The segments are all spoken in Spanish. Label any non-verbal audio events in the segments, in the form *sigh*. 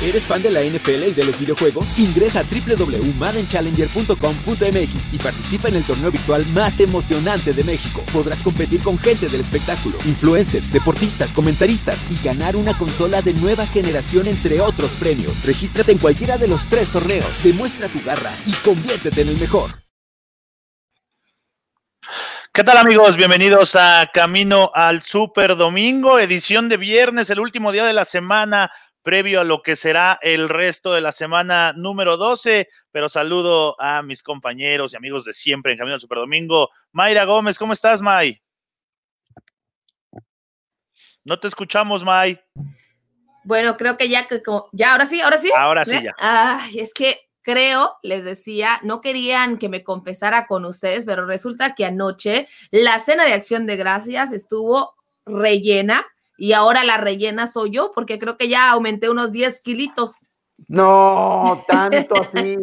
¿Eres fan de la NFL y de los videojuegos? Ingresa a www.maddenchallenger.com.mx y participa en el torneo virtual más emocionante de México. Podrás competir con gente del espectáculo, influencers, deportistas, comentaristas y ganar una consola de nueva generación entre otros premios. Regístrate en cualquiera de los tres torneos, demuestra tu garra y conviértete en el mejor. ¿Qué tal amigos? Bienvenidos a Camino al Super Domingo, edición de viernes, el último día de la semana previo a lo que será el resto de la semana número 12, pero saludo a mis compañeros y amigos de siempre en Camino al Super Domingo. Mayra Gómez, ¿cómo estás, May? No te escuchamos, May. Bueno, creo que ya, ya, ahora sí, ahora sí. Ahora sí, ya. Ay, es que creo, les decía, no querían que me confesara con ustedes, pero resulta que anoche la cena de acción de gracias estuvo rellena y ahora la rellena soy yo porque creo que ya aumenté unos 10 kilitos. No, tanto *laughs* así.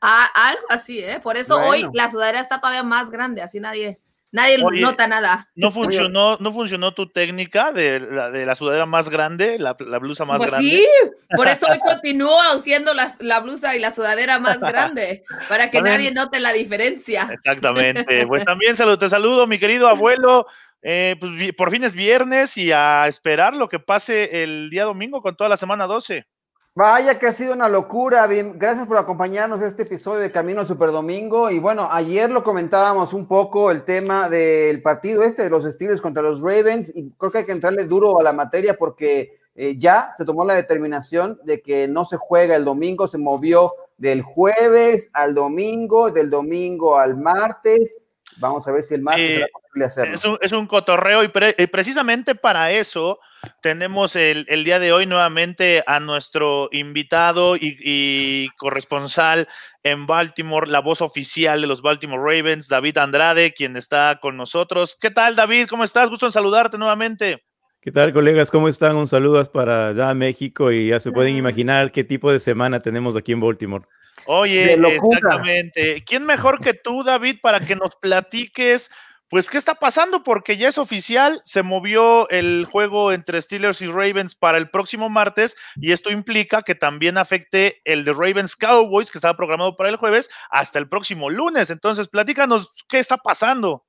ah, algo así, ¿eh? Por eso hoy la sudadera está todavía más grande, así nadie Nadie nota nada. ¿No funcionó, ¿No funcionó tu técnica de la, de la sudadera más grande, la, blusa más pues grande? Sí, por eso hoy continúo haciendo la, blusa y la sudadera más *laughs* grande, para que nadie note la diferencia. Exactamente. *laughs* Pues también salud, te saludo, mi querido abuelo. Eh, pues por fin es viernes y a esperar lo que pase el día domingo con toda la semana 12. Vaya que ha sido una locura. Bien, gracias por acompañarnos en este episodio de Camino Super Domingo. Y bueno, ayer lo comentábamos un poco el tema del partido este de los Steelers contra los Ravens. Y creo que hay que entrarle duro a la materia porque eh, ya se tomó la determinación de que no se juega el domingo, se movió del jueves al domingo, del domingo al martes. Vamos a ver si el martes será posible hacerlo. Es un, es un cotorreo y, precisamente para eso tenemos el, día de hoy nuevamente a nuestro invitado y, corresponsal en Baltimore, la voz oficial de los Baltimore Ravens, David Andrade, quien está con nosotros. ¿Qué tal, David? ¿Cómo estás? Gusto en saludarte nuevamente. ¿Qué tal, colegas? ¿Cómo están? Un saludo para allá México y ya se pueden imaginar qué tipo de semana tenemos aquí en Baltimore. Oye, exactamente. ¿Quién mejor que tú, David, para que nos platiques pues, ¿qué está pasando? Porque ya es oficial, se movió el juego entre Steelers y Ravens para el próximo martes y esto implica que también afecte el de Ravens Cowboys, que estaba programado para el jueves, hasta el próximo lunes. Entonces, platícanos, ¿qué está pasando?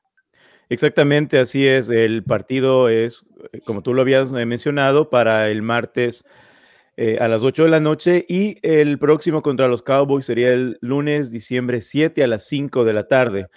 Exactamente, así es. El partido es, eh, como tú lo habías eh, mencionado, para el martes eh, a las 8 de la noche y el próximo contra los Cowboys sería el lunes, diciembre 7 a las 5 de la tarde.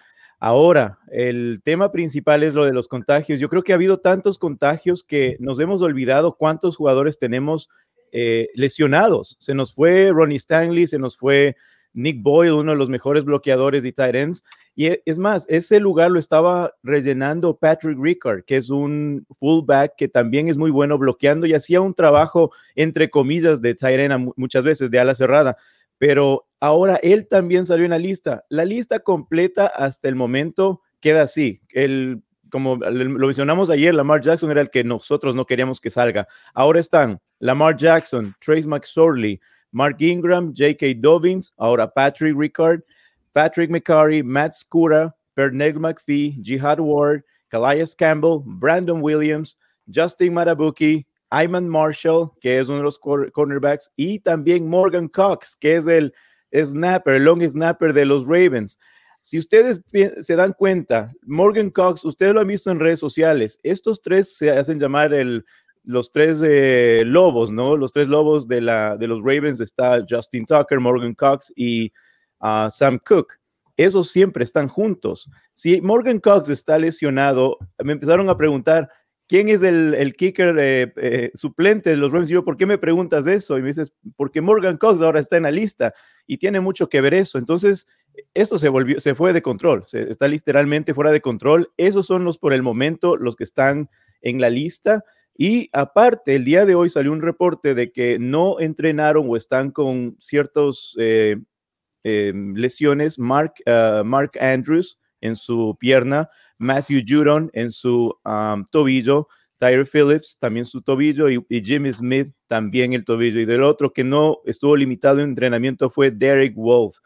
Ahora, el tema principal es lo de los contagios. Yo creo que ha habido tantos contagios que nos hemos olvidado cuántos jugadores tenemos eh, lesionados. Se nos fue Ronnie Stanley, se nos fue Nick Boyle, uno de los mejores bloqueadores y tight. Y e, es más, ese lugar lo estaba rellenando Patrick Rickard, que es un fullback que también es muy bueno bloqueando y hacía un trabajo, entre comillas, de tight muchas veces, de ala cerrada pero ahora él también salió en la lista. La lista completa hasta el momento queda así. El, como lo mencionamos ayer, Lamar Jackson era el que nosotros no queríamos que salga. Ahora están Lamar Jackson, Trace McSorley, Mark Ingram, J.K. Dobbins, ahora Patrick Ricard, Patrick McCurry, Matt Scura, Pernell McPhee, Jihad Ward, Calais Campbell, Brandon Williams, Justin Marabuki, Iman Marshall, que es uno de los cornerbacks, y también Morgan Cox, que es el snapper, el long snapper de los Ravens. Si ustedes se dan cuenta, Morgan Cox, ustedes lo han visto en redes sociales, estos tres se hacen llamar el, los tres eh, lobos, ¿no? Los tres lobos de, la, de los Ravens está Justin Tucker, Morgan Cox y ah, Sam Cook. Esos siempre están juntos. Si Morgan Cox está lesionado, me empezaron a preguntar, ¿quién es el, kicker eh, suplente de los Ravens? yo, ¿por qué me preguntas eso? Y me dices, porque Morgan Cox ahora está en la lista y tiene mucho que ver eso. Entonces, esto se volvió, se fue de control, se, está literalmente fuera de control. Esos son los, por el momento, los que están en la lista. Y aparte, el día de hoy salió un reporte de que no entrenaron o están con ciertas eh, em, lesiones. Mark, ah, Mark Andrews en su pierna, Matthew Judon en su tobillo, Tyre Phillips también su tobillo y, Jimmy Smith también el tobillo. Y del otro que no estuvo limitado en entrenamiento fue Derek Wolf,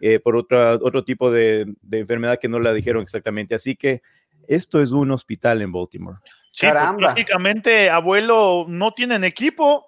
eh, por otra, otro tipo de, enfermedad que no la dijeron exactamente. Así que esto es un hospital en Baltimore. Sí, pues, prácticamente, abuelo, no tienen equipo.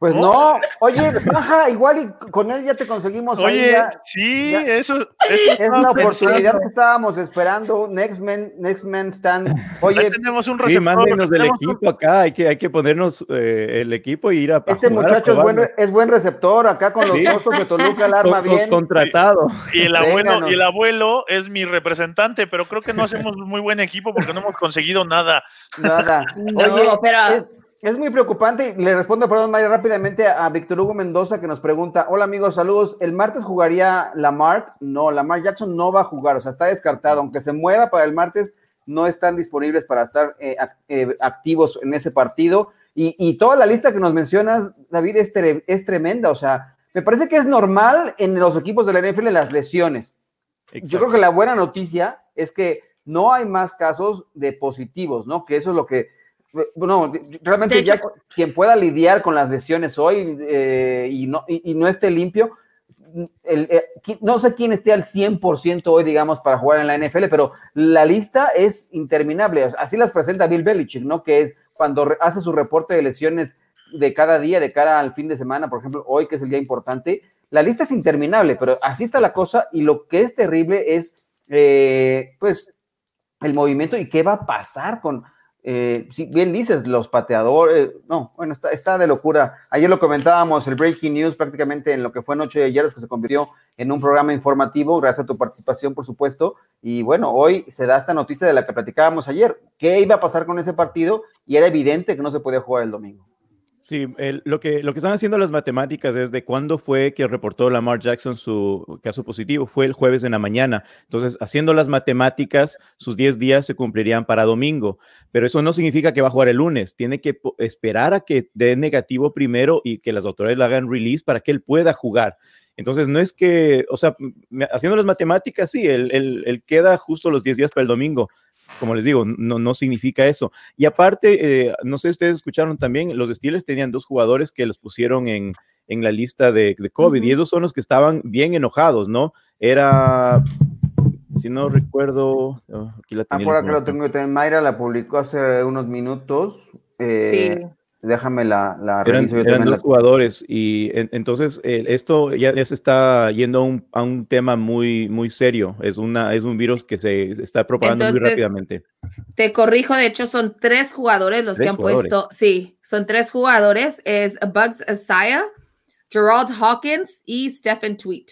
Pues no, oye, baja, igual y con él ya te conseguimos. Oye, sí, eso, es la oportunidad que estábamos esperando. Next Man, Next Man Stand. Oye, tenemos un receptor. Sí, mándenos del equipo acá, hay que, hay que ponernos eh, el equipo y ir a. Este muchacho es buen, es buen, receptor, acá con los osos de Toluca, el arma bien. Contratado. Y, el abuelo, y el abuelo es mi representante, pero creo que no hacemos muy buen equipo porque no hemos conseguido nada. Nada. *laughs* Oye, pero. Es muy preocupante. Le respondo, perdón, María, rápidamente a Víctor Hugo Mendoza que nos pregunta: Hola amigos, saludos. ¿El martes jugaría Lamar? No, Lamar Jackson no va a jugar, o sea, está descartado. Aunque se mueva para el martes, no están disponibles para estar eh, eh, activos en ese partido. Y, toda la lista que nos mencionas, David, es, es, tremenda. O sea, me parece que es normal en los equipos de la NFL las lesiones. Yo creo que la buena noticia es que no hay más casos de positivos, ¿no? Que eso es lo que bueno, realmente ya quien pueda lidiar con las lesiones hoy eh, y, no, y, no esté limpio, eh, no sé quién esté al 100% hoy, digamos, para jugar en la NFL, pero la lista es interminable. Así las presenta Bill Belichick, ¿no? Que es cuando hace su reporte de lesiones de cada día, de cara al fin de semana, por ejemplo, hoy que es el día importante, la lista es interminable, pero así está la cosa y lo que es terrible es, eh, pues, el movimiento y qué va a pasar con eh, si bien dices, los pateadores, no, bueno, está, está, de locura. Ayer lo comentábamos, el Breaking News prácticamente en lo que fue Noche de ayer, es que se convirtió en un programa informativo, gracias a tu participación, por supuesto. Y bueno, hoy se da esta noticia de la que platicábamos ayer. ¿Qué iba a pasar con ese partido? Y era evidente que no se podía jugar el domingo. Sí, lo, que, lo que están haciendo las matemáticas es de cuándo fue que reportó Lamar Jackson su caso positivo. Fue el jueves en la mañana. Entonces, haciendo las matemáticas, sus 10 días se cumplirían para domingo. Pero eso no significa que va a jugar el lunes. Tiene que esperar a que dé negativo primero y que las autoridades le hagan release para que él pueda jugar. Entonces, no es que, o sea, haciendo las matemáticas, sí, él, él queda justo los 10 días para el domingo como les digo, no, no significa eso. Y aparte, eh, no sé si ustedes escucharon también, los Steelers tenían dos jugadores que los pusieron en, en la lista de, de COVID y esos son los que estaban bien enojados, ¿no? Era, si no recuerdo, oh, aquí la tengo. Ah, que lo tengo, Mayra la publicó hace unos minutos. Eh, sí. Déjame la, la Eran, eran dos jugadores y entonces esto ya, se está yendo a un, tema muy, muy serio. Es, una, es un virus que se está propagando muy rápidamente. Te corrijo, de hecho son tres jugadores los que han puesto, sí, son tres jugadores, es Bugs Asaya, Gerald Hawkins y Stephen Tweet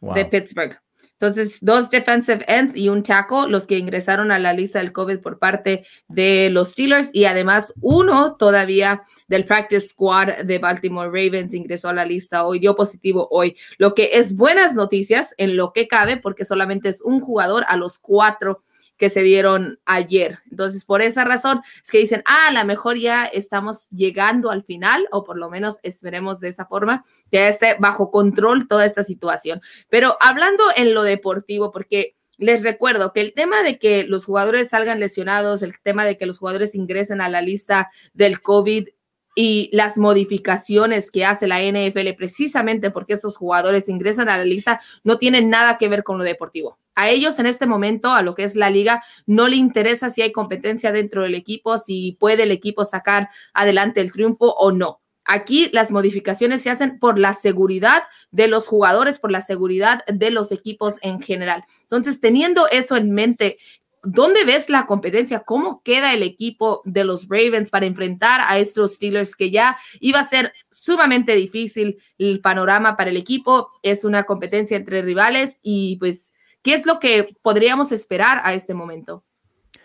de Pittsburgh. Entonces, dos defensive ends y un tackle, los que ingresaron a la lista del COVID por parte de los Steelers. Y además uno todavía del practice squad de Baltimore Ravens ingresó a la lista hoy, dio positivo hoy, lo que es buenas noticias en lo que cabe porque solamente es un jugador a los cuatro que se dieron ayer. Entonces, por esa razón es que dicen, ah, a lo mejor ya estamos llegando al final, o por lo menos esperemos de esa forma, que esté bajo control toda esta situación. Pero hablando en lo deportivo, porque les recuerdo que el tema de que los jugadores salgan lesionados, el tema de que los jugadores ingresen a la lista del COVID y las modificaciones que hace la NFL precisamente porque estos jugadores ingresan a la lista no tienen nada que ver con lo deportivo. A ellos en este momento, a lo que es la liga, no le interesa si hay competencia dentro del equipo, si puede el equipo sacar adelante el triunfo o no. Aquí las modificaciones se hacen por la seguridad de los jugadores, por la seguridad de los equipos en general. Entonces, teniendo eso en mente, ¿dónde ves la competencia? ¿Cómo queda el equipo de los Ravens para enfrentar a estos Steelers que ya iba a ser sumamente difícil el panorama para el equipo? Es una competencia entre rivales y pues, ¿qué es lo que podríamos esperar a este momento?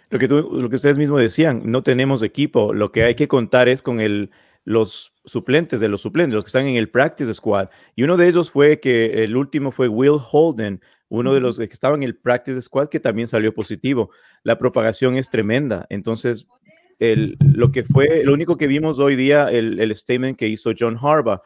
Lo que, lo que ustedes mismos decían, no tenemos equipo. Lo que hay que contar es con los suplentes de los suplentes, los que están en el practice squad. Y uno de ellos fue que el último fue Will Holden, uno de los que estaba en el practice squad que también salió positivo. La propagación es tremenda. Entonces, el, lo que fue, lo único que vimos hoy día, el, el statement que hizo John Harbaugh,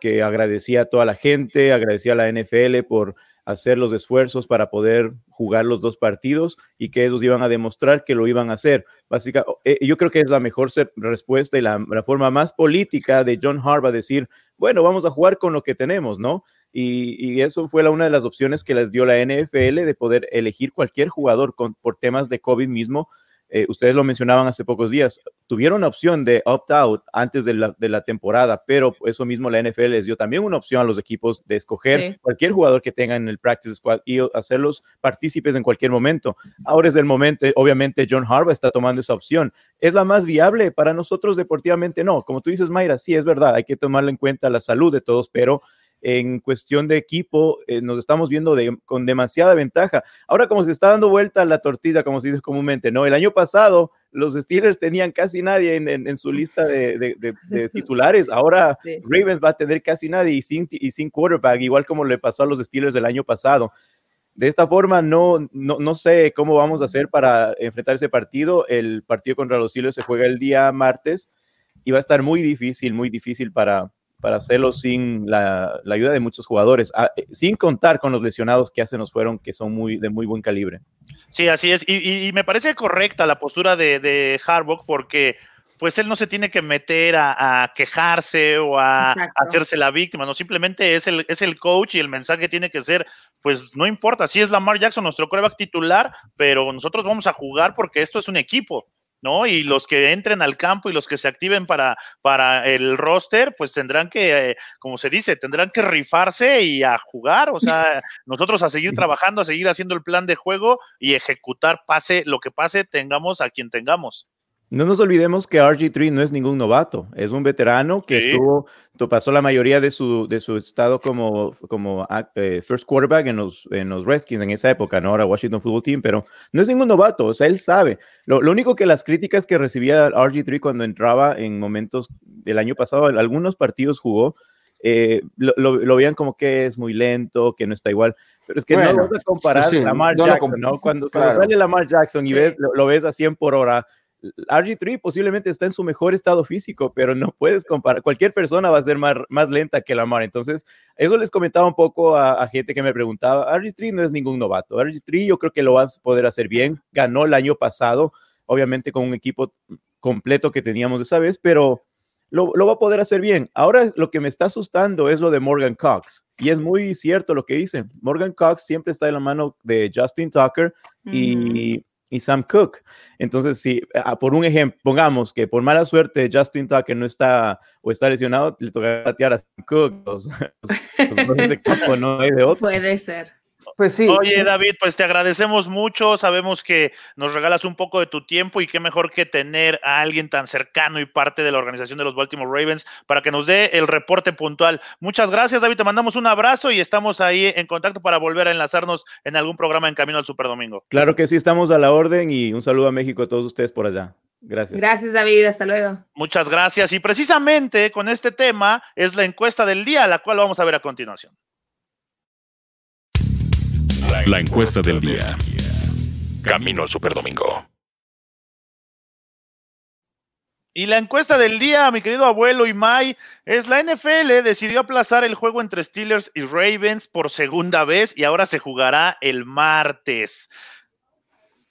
que agradecía a toda la gente, agradecía a la NFL por hacer los esfuerzos para poder jugar los dos partidos y que ellos iban a demostrar que lo iban a hacer. Básicamente, eh, yo creo que es la mejor respuesta y la, la, forma más política de John Harbaugh decir, bueno, vamos a jugar con lo que tenemos, ¿no? Y, eso fue la, una de las opciones que les dio la NFL de poder elegir cualquier jugador con, por temas de COVID mismo. eh, ustedes lo mencionaban hace pocos días, tuvieron opción de opt-out antes de la, temporada, pero eso mismo la NFL les dio también una opción a los equipos de escoger cualquier jugador que tengan en el practice squad y hacerlos partícipes en cualquier momento. Ahora es el momento, obviamente John Harbaugh está tomando esa opción. ¿Es la más viable para nosotros deportivamente? No, como tú dices, Mayra, sí es verdad, hay que tomarle en cuenta la salud de todos, pero en cuestión de equipo, eh, nos estamos viendo con demasiada ventaja. Ahora como se está dando vuelta la tortilla, como se dice comúnmente, ¿no? El año pasado los Steelers tenían casi nadie en, su lista de, *laughs* titulares. Ahora Ravens va a tener casi nadie y sin, y sin quarterback, igual como le pasó a los Steelers del año pasado. De esta forma, no, no, no, sé cómo vamos a hacer para enfrentar ese partido. El partido contra los Steelers se juega el día martes y va a estar muy difícil, muy difícil para, para hacerlo sin la, ayuda de muchos jugadores, ah, eh, sin contar con los lesionados que hace nos fueron, que son muy de muy buen calibre. Sí, así es. Y, me parece correcta la postura de, de Harbaugh porque pues él no se tiene que meter a, quejarse o a, hacerse la víctima, no, simplemente es el, es el coach y el mensaje tiene que ser, pues no importa, si es Lamar Jackson nuestro coreback titular, pero nosotros vamos a jugar porque esto es un equipo. ¿No? Y los que entren al campo y los que se activen para, para el roster, pues tendrán que, eh, como se dice, tendrán que rifarse y a jugar, o sea, *laughs* nosotros a seguir trabajando, a seguir haciendo el plan de juego y ejecutar, pase lo que pase, tengamos a quien tengamos. No nos olvidemos que RG3 no es ningún novato, es un veterano que estuvo, pasó la mayoría de su, de su estado como, como ah, eh, first quarterback en los, en los Redskins en esa época, no ahora Washington Football Team, pero no es ningún novato, o sea, él sabe. Lo, lo único que las críticas que recibía RG3 cuando entraba en momentos del año pasado, algunos partidos jugó, eh, lo, lo, veían como que es muy lento, que no está igual. Pero es que no lo vas a comparar a Lamar Jackson, ¿no? Cuando, cuando sale Lamar Jackson y ves, lo, lo, ves a 100 por hora, RG3 posiblemente está en su mejor estado físico, pero no puedes comparar. Cualquier persona va a ser más, más lenta que Lamar. Entonces, eso les comentaba un poco a, gente que me preguntaba. RG3 no es ningún novato. RG3 yo creo que lo va a poder hacer bien. Ganó el año pasado, obviamente con un equipo completo que teníamos esa vez, pero lo, va a poder hacer bien. Ahora lo que me está asustando es lo de Morgan Cox. Y es muy cierto lo que dice. Morgan Cox siempre está en la mano de Justin Tucker y y Sam Cook. Entonces, si ah, por un ejemplo, pongamos que por mala suerte Justin Tucker no está o está lesionado, le toca patear a Sam Cook. *laughs* Puede ser. Pues sí. Oye, David, pues te agradecemos mucho. Sabemos que nos regalas un poco de tu tiempo y qué mejor que tener a alguien tan cercano y parte de la organización de los Baltimore Ravens para que nos dé el reporte puntual. Muchas gracias, David. Te mandamos un abrazo y estamos ahí en contacto para volver a enlazarnos en algún programa en Camino al Super Domingo. Claro que sí, estamos a la orden y un saludo a México a todos ustedes por allá. Gracias. Gracias, David. Hasta luego. Muchas gracias. Y precisamente con este tema es la encuesta del día, la cual vamos a ver a continuación. La encuesta del día. Camino al Superdomingo. Y la encuesta del día, mi querido abuelo y Mai, es la NFL decidió aplazar el juego entre Steelers y Ravens por segunda vez y ahora se jugará el martes.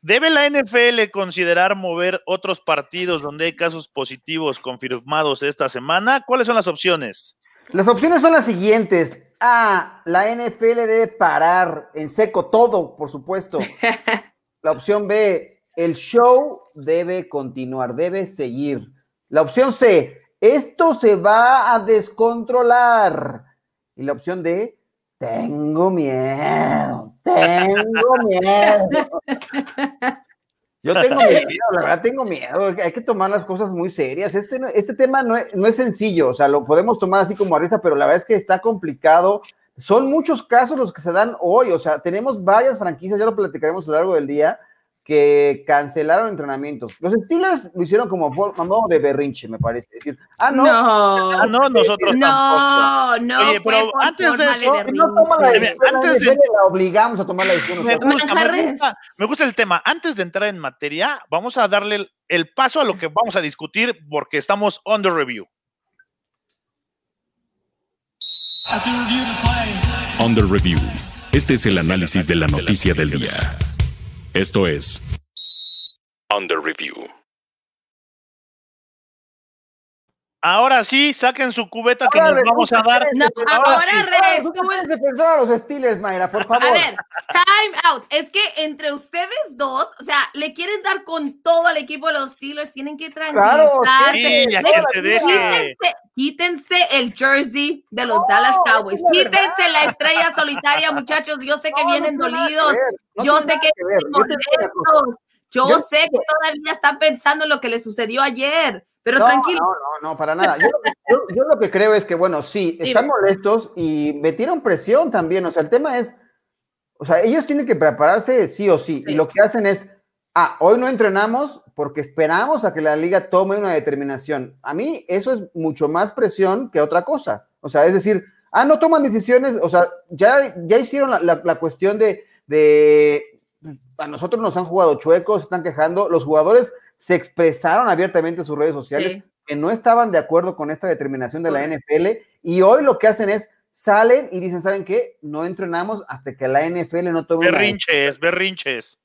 ¿Debe la NFL considerar mover otros partidos donde hay casos positivos confirmados esta semana? ¿Cuáles son las opciones? Las opciones son las siguientes. A, la NFL debe parar en seco todo, por supuesto. *laughs* La opción B, el show debe continuar, debe seguir. La opción C, esto se va a descontrolar. Y la opción D, tengo miedo, tengo miedo. *laughs* Yo *laughs* tengo miedo, la verdad tengo miedo, hay que tomar las cosas muy serias. Este, este tema no es, no es sencillo, o sea, lo podemos tomar así como a risa, pero la verdad es que está complicado. Son muchos casos los que se dan hoy, o sea, tenemos varias franquicias, ya lo platicaremos a lo largo del día, que cancelaron entrenamientos. Los Steelers lo hicieron como modo de berrinche, me parece. decir, ah, no. No, ah, no nosotros no, tampoco. No, Oye, pero antes de eso, no toma la decisión, antes de, la obligamos a tomar la decisión. Me gusta, me gusta, me gusta el tema. Antes de entrar en materia, vamos a darle el, el paso a lo que vamos a discutir porque estamos on the review. On the review. Este es el análisis de la noticia del día. Esto es Under Review. Ahora sí, saquen su cubeta que nos vamos a dar. No, ahora, sí. puedes defender a los Steelers, Mayra, por favor. A ver, time out. Es que entre ustedes dos, o sea, le quieren dar con todo al equipo de los Steelers, tienen que tranquilizarse. Claro, sí, que se quítense, quítense, el jersey de los Dallas Cowboys. Quítense la estrella solitaria, muchachos. Yo sé que vienen dolidos. Yo sé que Yo sé que todavía están pensando en lo que les sucedió ayer. Pero tranquilo. No, no, no, para nada. Yo, lo que creo es que, bueno, sí, *laughs* están molestos y metieron presión también. O sea, el tema es, o sea, ellos tienen que prepararse sí o sí. Y lo que hacen es, ah, hoy no entrenamos porque esperamos a que la liga tome una determinación. A mí eso es mucho más presión que otra cosa. O sea, es decir, ah, no toman decisiones, o sea, ya, ya hicieron la, cuestión de, de, a nosotros nos han jugado chuecos, están quejando, los jugadores se expresaron abiertamente en sus redes sociales que no estaban de acuerdo con esta determinación de la NFL y hoy lo que hacen es salen y dicen, ¿saben qué? No entrenamos hasta que la NFL no tome Berrinches, berrinches.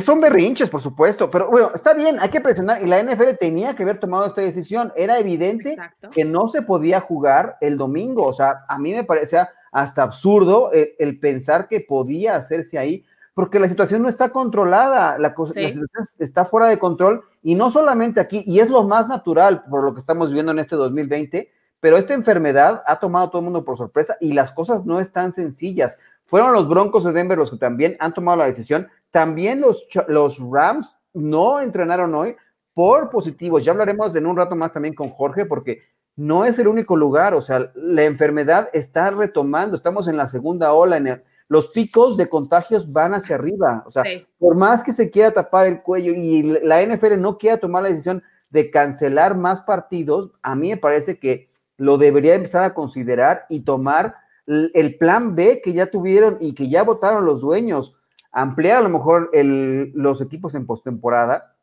son berrinches, por supuesto, pero bueno, está bien, hay que presionar y la NFL tenía que haber tomado esta decisión. Era evidente que no se podía jugar el domingo, o sea, a mí me parecía hasta absurdo el pensar que podía hacerse ahí porque la situación no está controlada, la, situación está fuera de control y no solamente aquí, y es lo más natural por lo que estamos viviendo en este 2020, pero esta enfermedad ha tomado a todo el mundo por sorpresa y las cosas no están sencillas. Fueron los Broncos de Denver los que también han tomado la decisión, también los, los Rams no entrenaron hoy por positivos, ya hablaremos en un rato más también con Jorge, porque no es el único lugar, o sea, la enfermedad está retomando, estamos en la segunda ola en el los picos de contagios van hacia arriba. O sea, por más que se quiera tapar el cuello y la NFL no quiera tomar la decisión de cancelar más partidos, a mí me parece que lo debería empezar a considerar y tomar el plan B que ya tuvieron y que ya votaron los dueños, ampliar a lo mejor los equipos en postemporada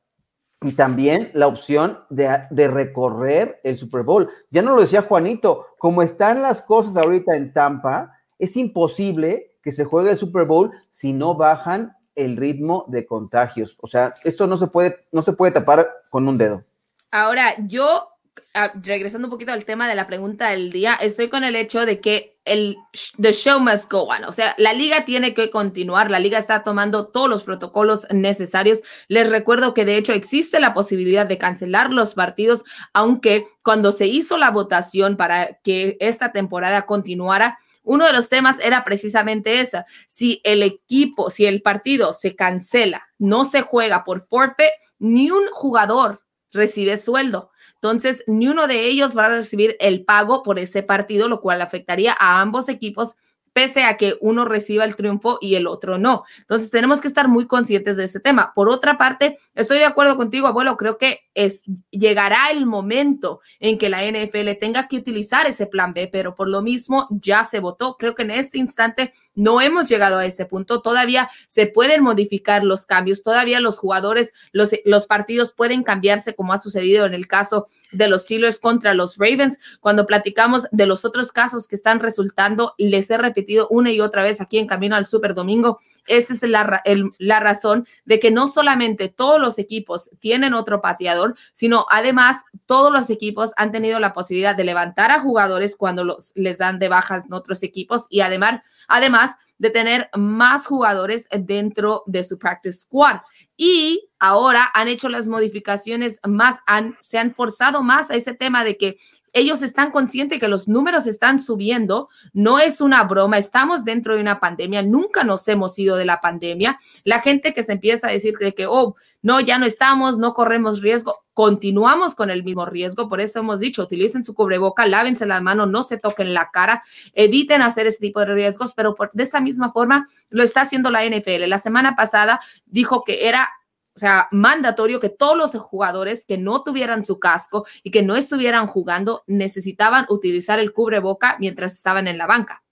y también la opción de, de, recorrer el Super Bowl. Ya no lo decía Juanito, como están las cosas ahorita en Tampa, es imposible que se juegue el Super Bowl si no bajan el ritmo de contagios. O sea, esto no se puede, no se puede tapar con un dedo. Ahora, yo, ah, regresando un poquito al tema de la pregunta del día, estoy con el hecho de que el the show must go on. O sea, la liga tiene que continuar. La liga está tomando todos los protocolos necesarios. Les recuerdo que de hecho existe la posibilidad de cancelar los partidos, aunque cuando se hizo la votación para que esta temporada continuara, uno de los temas era precisamente esa. Si el equipo, si el partido se cancela, no se juega por forfeit, ni un jugador recibe sueldo. Entonces, ni uno de ellos va a recibir el pago por ese partido, lo cual afectaría a ambos equipos pese a que uno reciba el triunfo y el otro no. Entonces tenemos que estar muy conscientes de ese tema. Por otra parte, estoy de acuerdo contigo, abuelo, creo que es, llegará el momento en que la NFL tenga que utilizar ese plan B, pero por lo mismo ya se votó. Creo que en este instante no hemos llegado a ese punto. Todavía se pueden modificar los cambios, todavía los jugadores, los, los partidos pueden cambiarse como ha sucedido en el caso de los Steelers contra los Ravens. Cuando platicamos de los otros casos que están resultando, les he repetido una y otra vez aquí en Camino al Super Domingo, esa es la, la razón de que no solamente todos los equipos tienen otro pateador, sino además todos los equipos han tenido la posibilidad de levantar a jugadores cuando los, les dan de bajas en otros equipos y además, además de tener más jugadores dentro de su practice squad. Y ahora han hecho las modificaciones más, se han forzado más a ese tema de que ellos están conscientes que los números están subiendo, no es una broma, estamos dentro de una pandemia, nunca nos hemos ido de la pandemia. La gente que se empieza a decir de que, oh, no, ya no estamos, no corremos riesgo, continuamos con el mismo riesgo, por eso hemos dicho, utilicen su cubreboca, lávense las manos, no se toquen la cara, eviten hacer este tipo de riesgos, pero de esa misma forma lo está haciendo la NFL. La semana pasada dijo que era o sea, mandatorio que todos los jugadores que no tuvieran su casco y que no estuvieran jugando necesitaban utilizar el cubreboca mientras estaban en la banca.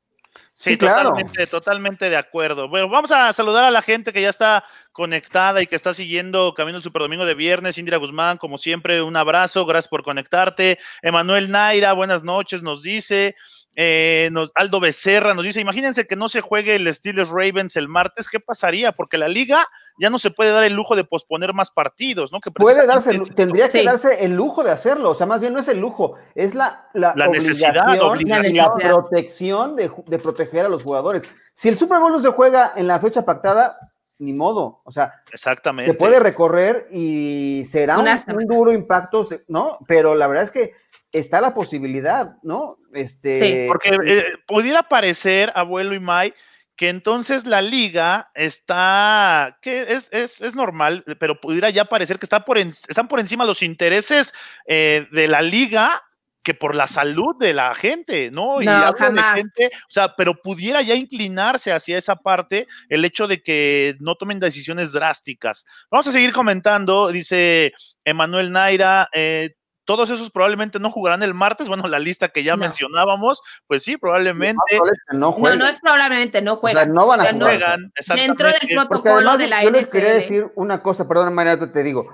Sí, totalmente, totalmente de acuerdo. Bueno, vamos a saludar a la gente que ya está conectada y que está siguiendo Camino del Superdomingo de viernes. Indira Guzmán, como siempre, un abrazo, gracias por conectarte. Emanuel Naira, buenas noches, nos dice. Eh, Aldo Becerra nos dice, imagínense que no se juegue el Steelers Ravens el martes, ¿qué pasaría? Porque la liga ya no se puede dar el lujo de posponer más partidos, ¿no? Que puede darse, tendría que darse el lujo de hacerlo, o sea, más bien no es el lujo, es la, la, necesidad, la protección de, de, proteger a los jugadores. Si el Super Bowl no se juega en la fecha pactada, ni modo, o sea, Exactamente. se puede recorrer y será un, un duro impacto, ¿no? Pero la verdad es que está la posibilidad, ¿no? Este, sí, porque eh, pudiera parecer, abuelo y Mai, que entonces la liga está, que es, es, es, normal, pero pudiera ya parecer que está por están por encima los intereses eh, de la liga que por la salud de la gente, ¿no? Y no, jamás. gente, o sea, pero pudiera ya inclinarse hacia esa parte el hecho de que no tomen decisiones drásticas. Vamos a seguir comentando, dice Emanuel Naira, eh, todos esos probablemente no jugarán el martes. Bueno, la lista que ya mencionábamos, pues sí, probablemente. No, no, es probablemente, no juegan. no van a jugar. Dentro del protocolo de la yo les quería decir una cosa, perdón, María, te digo.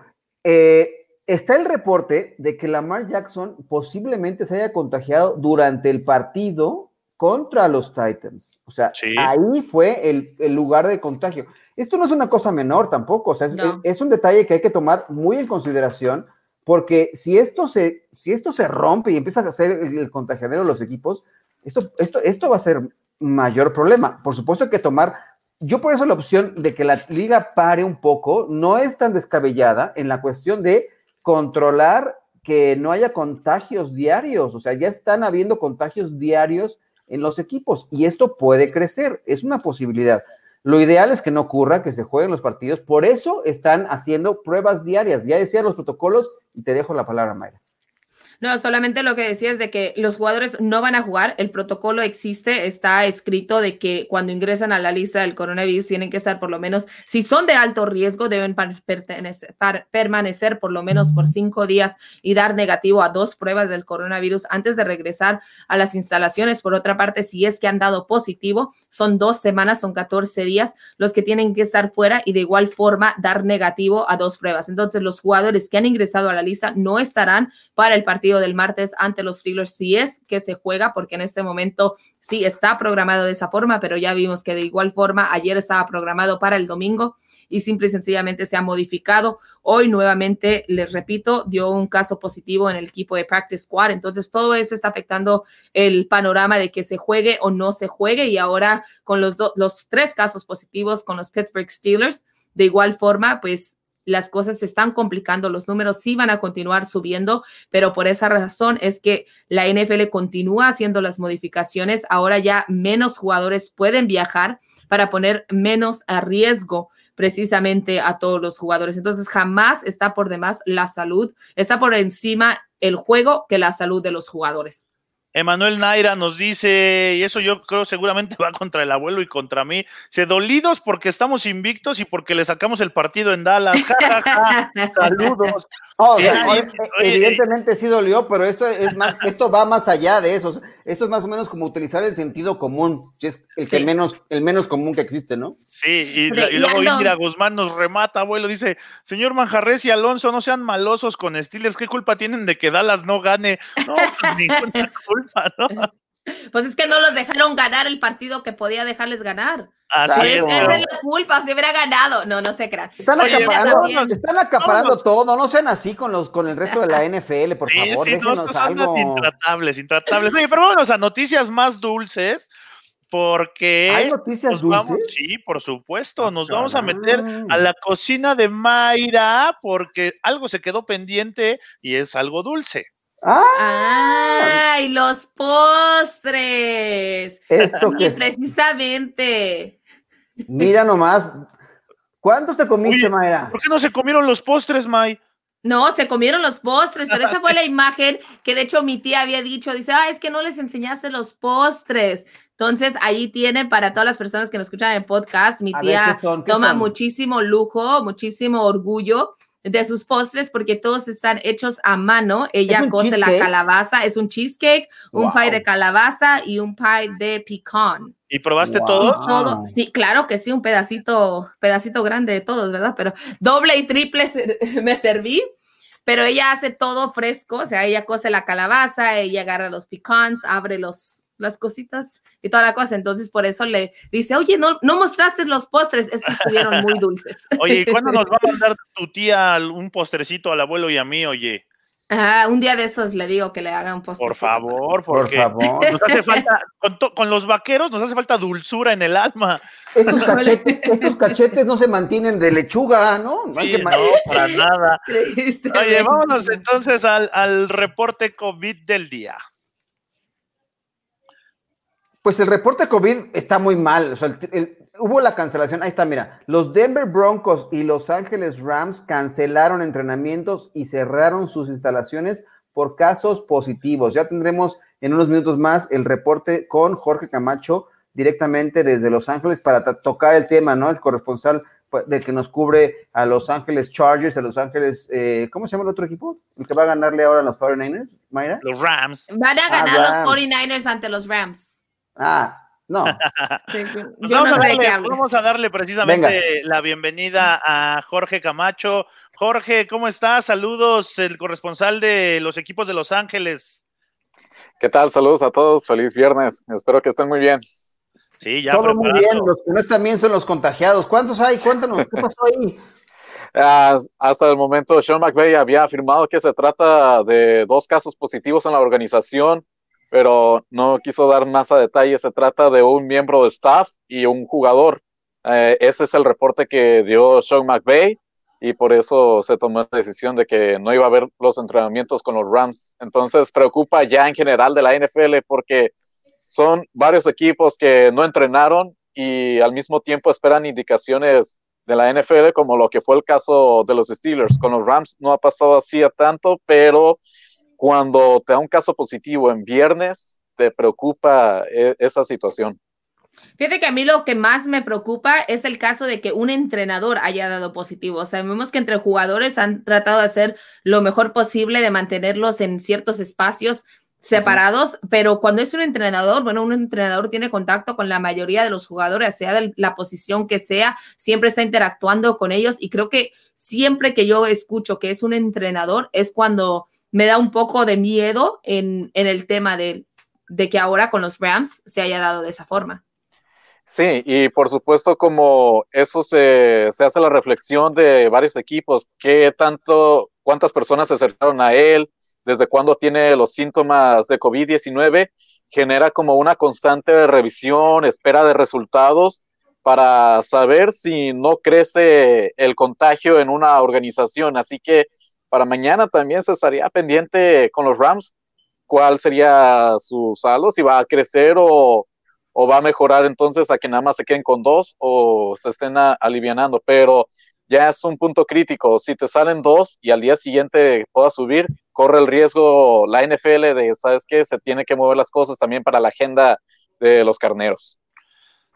Eh, está el reporte de que Lamar Jackson posiblemente se haya contagiado durante el partido contra los Titans. O sea, ahí fue el, el, lugar de contagio. Esto no es una cosa menor tampoco, o sea, es, es un detalle que hay que tomar muy en consideración porque si esto se, si esto se rompe y empieza a ser el contagiadero de los equipos, esto, esto, esto va a ser mayor problema. Por supuesto hay que tomar, yo por eso la opción de que la liga pare un poco no es tan descabellada en la cuestión de controlar que no haya contagios diarios, o sea, ya están habiendo contagios diarios en los equipos y esto puede crecer, es una posibilidad. Lo ideal es que no ocurra, que se jueguen los partidos. Por eso están haciendo pruebas diarias. Ya decía los protocolos y te dejo la palabra, Mayra. No, solamente lo que decía es de que los jugadores no van a jugar, el protocolo existe, está escrito de que cuando ingresan a la lista del coronavirus tienen que estar por lo menos, si son de alto riesgo, deben permanecer por lo menos por cinco días y dar negativo a dos pruebas del coronavirus antes de regresar a las instalaciones. Por otra parte, si es que han dado positivo, son dos semanas, son 14 días los que tienen que estar fuera y de igual forma dar negativo a dos pruebas. Entonces, los jugadores que han ingresado a la lista no estarán para el partido del martes ante los Steelers si es que se juega, porque en este momento sí está programado de esa forma, pero ya vimos que de igual forma ayer estaba programado para el domingo y simple y sencillamente se ha modificado. Hoy nuevamente, les repito, dio un caso positivo en el equipo de Practice Squad. Entonces, todo eso está afectando el panorama de que se juegue o no se juegue. Y ahora con los, los tres casos positivos con los Pittsburgh Steelers, de igual forma, pues las cosas se están complicando, los números sí van a continuar subiendo, pero por esa razón es que la NFL continúa haciendo las modificaciones. Ahora ya menos jugadores pueden viajar para poner menos a riesgo precisamente a todos los jugadores. Entonces, jamás está por demás la salud, está por encima el juego que la salud de los jugadores. Emanuel Naira nos dice, y eso yo creo seguramente *laughs* va contra el abuelo y contra mí, se dolidos porque estamos invictos y porque le sacamos el partido en Dallas. *laughs* Saludos. Evidentemente sí dolió, pero esto es más, *laughs* esto va más allá de eso. Esto es más o menos como utilizar el sentido común, es el que menos, el menos común que existe, ¿no? Sí, y, luego Indira Guzmán nos remata, abuelo, dice, señor Manjarres y Alonso, no sean malosos con Steelers, ¿qué culpa tienen de que Dallas no gane? No, pues *laughs* ninguna culpa, ¿no? Pues es que no los dejaron ganar el partido que podía dejarles ganar. Así es, es, es la culpa, si hubiera ganado. No, no se crean. Están acaparando, están acaparando todo, no sean así con los con el resto de la *laughs* NFL, por favor. Sí, no, estos algo... intratables, intratables. Oye, pero vámonos a noticias más dulces porque hay noticias dulces. sí, por supuesto, nos vamos a meter a la cocina de Mayra porque algo se quedó pendiente y es algo dulce. ¡Ah! ¡Ay, los postres! Esto que precisamente. Mira nomás. ¿Cuántos te comiste, Maya? ¿Por qué no se comieron los postres, May? No, se comieron los postres, pero esa fue la imagen que de hecho mi tía había dicho, dice, ah, es que no les enseñaste los postres. Entonces, ahí tienen para todas las personas que nos escuchan en el podcast, mi tía toma muchísimo lujo, muchísimo orgullo de sus postres porque todos están hechos a mano. Ella cose la calabaza, es un cheesecake, un pie de calabaza y un pie de pecan. ¿Y probaste todo? todo? Sí, claro que sí, un pedacito, pedacito grande de todos, ¿verdad? Pero doble y triple *laughs* me serví. Pero ella hace todo fresco, o sea, ella cose la calabaza, ella agarra los pecans, abre los, las cositas y toda la cosa. Entonces, por eso le dice, oye, no, no mostraste los postres, esos estuvieron muy *laughs* dulces. Oye, ¿y cuándo nos va a *laughs* mandar tu tía un postrecito al abuelo y a mí, oye? Ah, un día de estos le digo que le hagan un Por favor, por favor. Nos hace falta, con, los vaqueros nos hace falta dulzura en el alma. Estos *laughs* cachetes, estos cachetes no se mantienen de lechuga, ¿no? No, para nada. Oye, vámonos entonces al, al reporte COVID del día. Pues el reporte COVID está muy mal. O sea, hubo la cancelación. Ahí está, mira. Los Denver Broncos y Los Ángeles Rams cancelaron entrenamientos y cerraron sus instalaciones por casos positivos. Ya tendremos en unos minutos más el reporte con Jorge Camacho directamente desde Los Ángeles para tocar el tema, ¿no? El corresponsal pues, de que nos cubre a Los Ángeles Chargers, a Los Ángeles, eh, ¿cómo se llama el otro equipo? El que va a ganarle ahora a los 49ers, Mayra. Los Rams. Van a ganar ah, los 49ers ante los Rams. Ah, no. *laughs* Pues vamos, a darle, precisamente la bienvenida a Jorge Camacho. Jorge, ¿cómo estás? Saludos, el corresponsal de los equipos de Los Ángeles. ¿Qué tal? Saludos a todos. Feliz viernes. Espero que estén muy bien. Sí, ya. Todo muy bien. Los que no están bien son los contagiados. ¿Cuántos hay? Cuéntanos, ¿qué pasó ahí? *laughs* Ah, hasta el momento, Sean McVay había afirmado que se trata de dos casos positivos en la organización pero no quiso dar más a detalle. Se trata de un miembro de staff y un jugador. Eh, ese es el reporte que dio Sean McVay y por eso se tomó esta decisión de que no iba a haber los entrenamientos con los Rams. Entonces preocupa ya en general de la NFL porque son varios equipos que no entrenaron y al mismo tiempo esperan indicaciones de la NFL como lo que fue el caso de los Steelers. Con los Rams no ha pasado así a tanto, pero cuando te da un caso positivo en viernes, te preocupa e, esa situación. Fíjate que a mí lo que más me preocupa es el caso de que un entrenador haya dado positivo. Sabemos que entre jugadores han tratado de hacer lo mejor posible de mantenerlos en ciertos espacios separados, pero cuando es un entrenador, bueno, un entrenador tiene contacto con la mayoría de los jugadores, sea de la posición que sea, siempre está interactuando con ellos y creo que siempre que yo escucho que es un entrenador es cuando me da un poco de miedo en, el tema de, de, que ahora con los Rams se haya dado de esa forma. Sí, y por supuesto como eso se, se hace la reflexión de varios equipos, qué tanto, cuántas personas se acercaron a él, desde cuándo tiene los síntomas de COVID-19, genera como una constante revisión, espera de resultados para saber si no crece el contagio en una organización. Así que para mañana también se estaría pendiente con los Rams cuál sería su saldo, si va a crecer o, va a mejorar entonces a que nada más se queden con dos o se estén alivianando, pero ya es un punto crítico. Si te salen dos y al día siguiente pueda subir, corre el riesgo la NFL de, ¿sabes qué? Se tiene que mover las cosas también para la agenda de los carneros.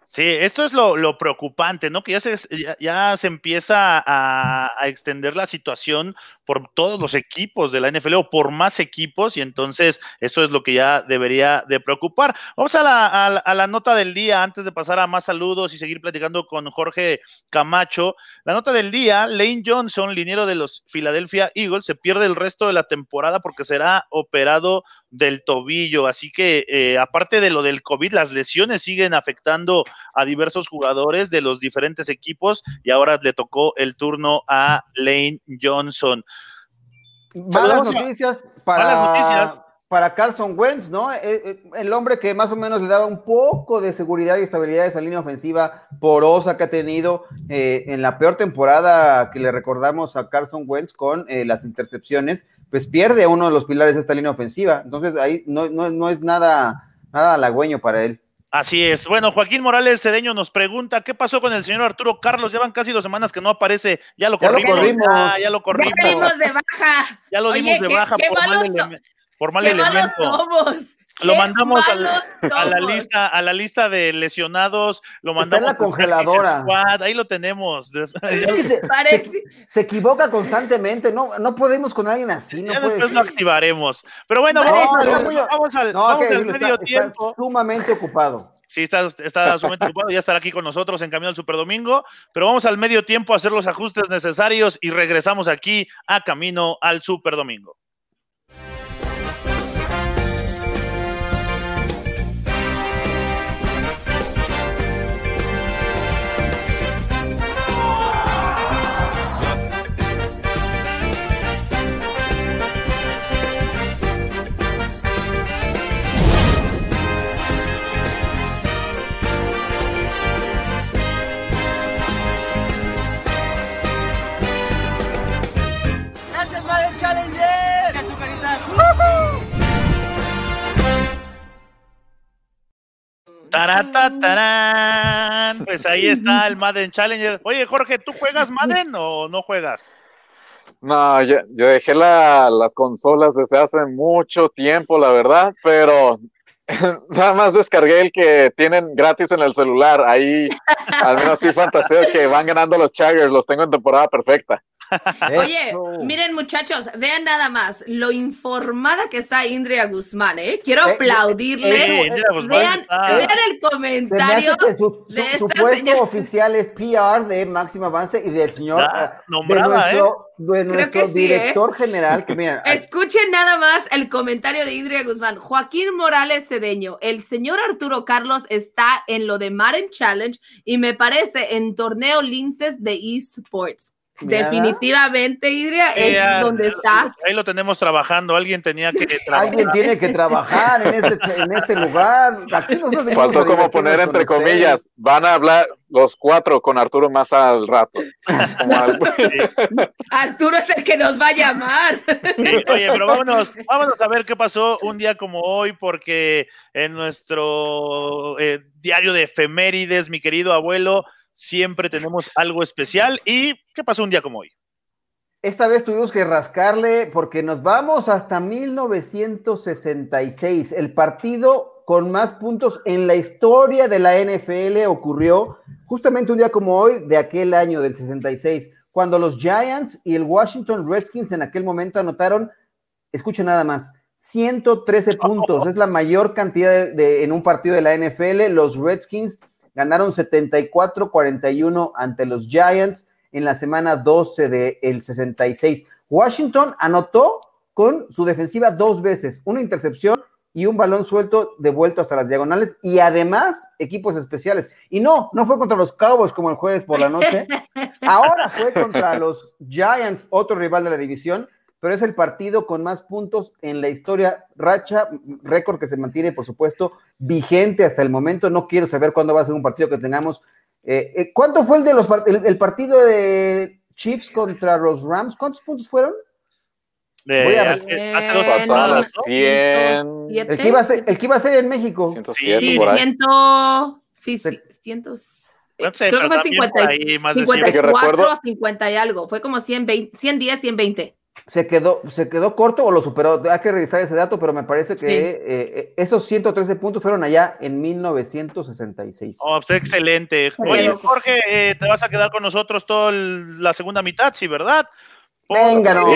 Sí, esto es lo, preocupante, ¿no? Que ya se, ya, se empieza a, extender la situación por todos los equipos de la NFL o por más equipos y entonces eso es lo que ya debería de preocupar. Vamos a la, nota del día antes de pasar a más saludos y seguir platicando con Jorge Camacho. La nota del día, Lane Johnson, liniero de los Philadelphia Eagles, se pierde el resto de la temporada porque será operado del tobillo. Así que eh, aparte de lo del COVID, las lesiones siguen afectando a diversos jugadores de los diferentes equipos y ahora le tocó el turno a Lane Johnson. Malas noticias para, para Carson Wentz, ¿no? Eh, eh, el hombre que más o menos le daba un poco de seguridad y estabilidad a esa línea ofensiva porosa que ha tenido eh, en la peor temporada que le recordamos a Carson Wentz con las intercepciones, pues pierde uno de los pilares de esta línea ofensiva. Entonces ahí no, no, no es nada, nada halagüeño para él. Así es. Bueno, Joaquín Morales Cedeño nos pregunta, ¿qué pasó con el señor Arturo Carlos? Llevan casi dos semanas que no aparece. Ya lo corrimos. Ya lo corrimos. Ya, lo corrimos. Ya dimos de baja. Ya lo dimos de baja por, mal por mal elemento. Lo mandamos a la, lista, a la lista de lesionados, lo mandamos a la congeladora. ahí lo tenemos. se, equivoca constantemente, no, no podemos con alguien así. No ya después lo activaremos. Pero bueno, vamos, al, medio tiempo. sumamente ocupado. Sí, está, está sumamente ocupado, ya estará aquí con nosotros en Camino al Super Domingo, pero vamos al medio tiempo a hacer los ajustes necesarios y regresamos aquí a Camino al Super Taratatarán. *laughs* Pues ahí está el Madden Challenger. Oye, Jorge, ¿tú juegas Madden o no juegas? No, yo, yo dejé las consolas desde hace mucho tiempo, la verdad, pero *laughs* nada más descargué el que tienen gratis en el celular. Ahí al menos sí fantaseo que van ganando los Chargers, los tengo en temporada perfecta. *laughs* Oye, miren muchachos, vean nada más lo informada que está Indria Guzmán, ¿eh? Quiero eh, aplaudirle. Eh, vean, el comentario. su, puesto oficial es PR de Máximo Avance y del señor ah, nuestro, de nuestro director general. Que, mira, *laughs* Escuchen nada más el comentario de Indria Guzmán. Joaquín Morales Cedeño, el señor Arturo Carlos está en lo de Maren Challenge y me parece en torneo Linces de eSports. Definitivamente, Idria, es donde está. Ahí lo tenemos trabajando. Alguien tenía que trabajar. Alguien tiene que trabajar en este, en este lugar. Aquí Faltó como poner entre comillas. Van a hablar los cuatro con Arturo más al rato. *laughs* Arturo es el que nos va a llamar. oye, pero vámonos, vámonos a ver qué pasó un día como hoy, porque en nuestro eh, diario de efemérides, mi querido abuelo siempre tenemos algo especial. ¿Y qué pasó un día como hoy? Esta vez tuvimos que rascarle porque nos vamos hasta 1966. El partido con más puntos en la historia de la NFL ocurrió justamente un día como hoy de aquel año del 66, cuando los Giants y el Washington Redskins en aquel momento anotaron, escuchen nada más, 113 *laughs* puntos. Es la mayor cantidad de, en un partido de la NFL. Los Redskins ganaron 74-41 ante los Giants en la semana 12 del 66. Washington anotó con su defensiva dos veces, una intercepción y un balón suelto devuelto hasta las diagonales y además equipos especiales. Y no, no fue contra los Cowboys como el jueves por la noche, *laughs* ahora fue contra los Giants, otro rival de la división, pero es el partido con más puntos en la historia, racha, récord que se mantiene, por supuesto, vigente hasta el momento. No quiero saber cuándo va a ser un partido que tengamos. Eh, eh, ¿Cuánto fue el de los el, partido de Chiefs contra los Rams? ¿Cuántos puntos fueron? Voy a hace, hace dos pasadas, 100. El que, iba a ser, el que iba a ser en México. 107, sí, por ahí. sí, sí, cientos. No sé, creo que fue 50, ahí, 54 o 50 y algo. Fue como 120, 110, 120 se quedó, se quedó corto o lo superó. Hay que revisar ese dato, pero me parece que eh, eh, esos 113 puntos fueron allá en 1966. Oh, pues excelente. Oye, Jorge, eh, te vas a quedar con nosotros toda la segunda mitad, sí, ¿verdad? Venga, no.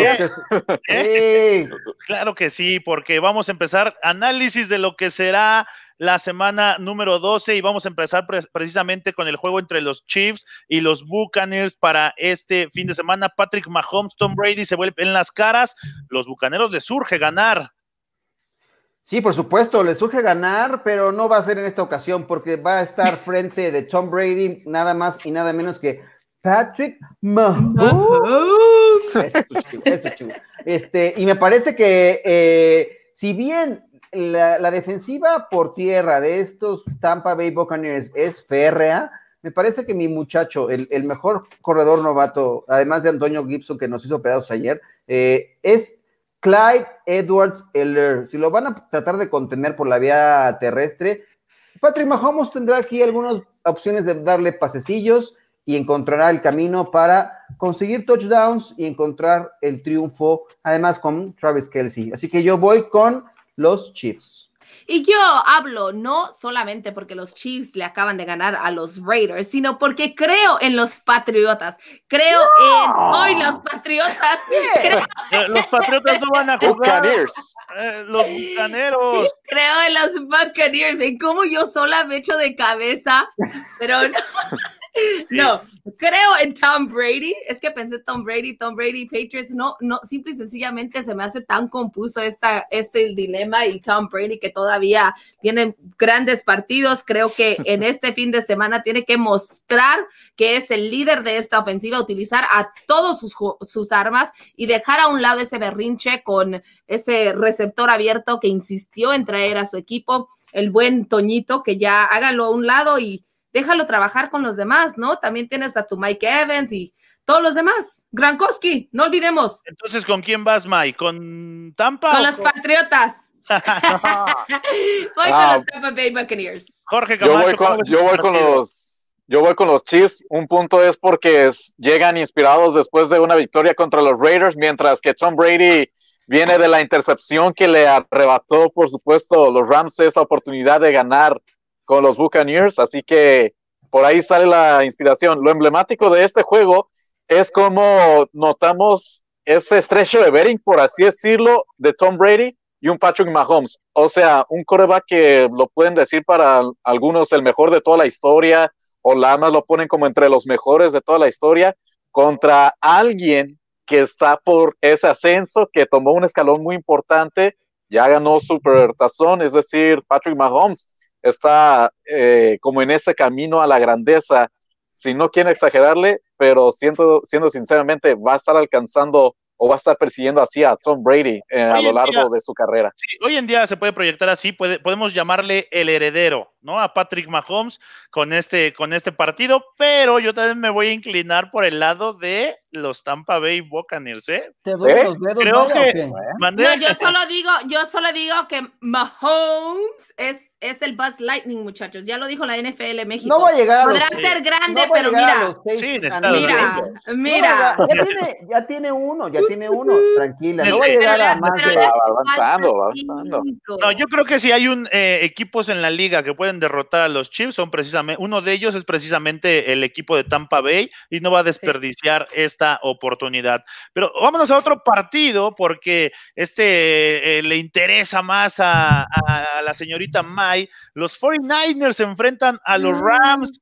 Claro que sí, porque vamos a empezar análisis de lo que será la semana número 12 y vamos a empezar precisamente con el juego entre los Chiefs y los Buccaneers para este fin de semana. Patrick Mahomes, Tom Brady se vuelve en las caras. Los Bucaneros les surge ganar. Sí, por supuesto, les surge ganar, pero no va a ser en esta ocasión porque va a estar *laughs* frente de Tom Brady nada más y nada menos que Patrick Mahomes. Eso, Este, y me parece que eh, si bien la, defensiva por tierra de estos Tampa Bay Buccaneers es férrea. Me parece que mi muchacho, el, mejor corredor novato, además de Antonio Gibson que nos hizo pedazos ayer, eh, es Clyde Edwards Eller. Si lo van a tratar de contener por la vía terrestre, Patrick Mahomes tendrá aquí algunas opciones de darle pasecillos y encontrará el camino para conseguir touchdowns y encontrar el triunfo, además con Travis Kelsey. Así que yo voy con los Chiefs. Y yo hablo no solamente porque los Chiefs le acaban de ganar a los Raiders, sino porque creo en los Patriotas. Creo en hoy los Patriotas. *laughs* Eh, los Patriotas no van a jugar. Eh, los Bucaneros. *laughs* Creo en los Buccaneers. En cómo yo sola me echo de cabeza, pero no. *laughs* *laughs* No, creo en Tom Brady. Es que pensé Tom Brady, Tom Brady, Patriots. No, no, simple y sencillamente se me hace tan confuso esta, este dilema y Tom Brady que todavía tiene grandes partidos. Creo que *laughs* en este fin de semana tiene que mostrar que es el líder de esta ofensiva, utilizar a todos sus, sus armas y dejar a un lado ese berrinche con ese receptor abierto que insistió en traer a su equipo. El buen Toñito, que ya hágalo a un lado y déjalo trabajar con los demás, ¿no? También tienes a tu Mike Evans y todos los demás. Grankowski, no olvidemos. Entonces, ¿con quién vas, Mike? ¿Con Tampa? Con los Patriotas. *laughs* voy con los Tampa Bay Buccaneers. Jorge Camacho, yo voy con, yo voy con los yo voy con los Chiefs. Un punto es porque llegan inspirados después de una victoria contra los Raiders, mientras que Tom Brady viene de la intercepción que le arrebató, por supuesto, los Rams esa oportunidad de ganar con los Buccaneers. Así que por ahí sale la inspiración. Lo emblemático de este juego es como notamos ese estrecho de Bering, por así decirlo, de Tom Brady y un Patrick Mahomes. O sea, un coreback que lo pueden decir para algunos el mejor de toda la historia, o la más lo ponen como entre los mejores de toda la historia, contra alguien que está por ese ascenso, que tomó un escalón muy importante, ya ganó Super Tazón, es decir, Patrick Mahomes está eh, como en ese camino a la grandeza. Si no quieren exagerarle, pero siendo, siendo sinceramente, va a estar alcanzando o va a estar persiguiendo así a Tom Brady eh, a lo largo de su carrera. Sí, hoy en día se puede proyectar así, puede, podemos llamarle el heredero, ¿no? A Patrick Mahomes con este, con este partido, pero yo también me voy a inclinar por el lado de los Tampa Bay Buccaneers, ¿eh? ¿Te los dedos, Creo que no, yo solo digo, yo solo digo que Mahomes es es el Buzz Lightning, muchachos. Ya lo dijo la NFL México. No va a llegar a Podrá ser grande, pero mira. Sí, mira, mira. ya, tiene, ya tiene uno, ya tiene uno. Tranquila. No va a llegar a más de... avanzando, avanzando. No, yo creo que si hay un eh, equipos en la liga que pueden derrotar a los Chiefs, son precisamente, uno de ellos es precisamente el equipo de Tampa Bay y no va a desperdiciar esta oportunidad. Pero vámonos a otro partido porque este eh, le interesa más a, a la señorita Más los 49ers se enfrentan a los mm. Rams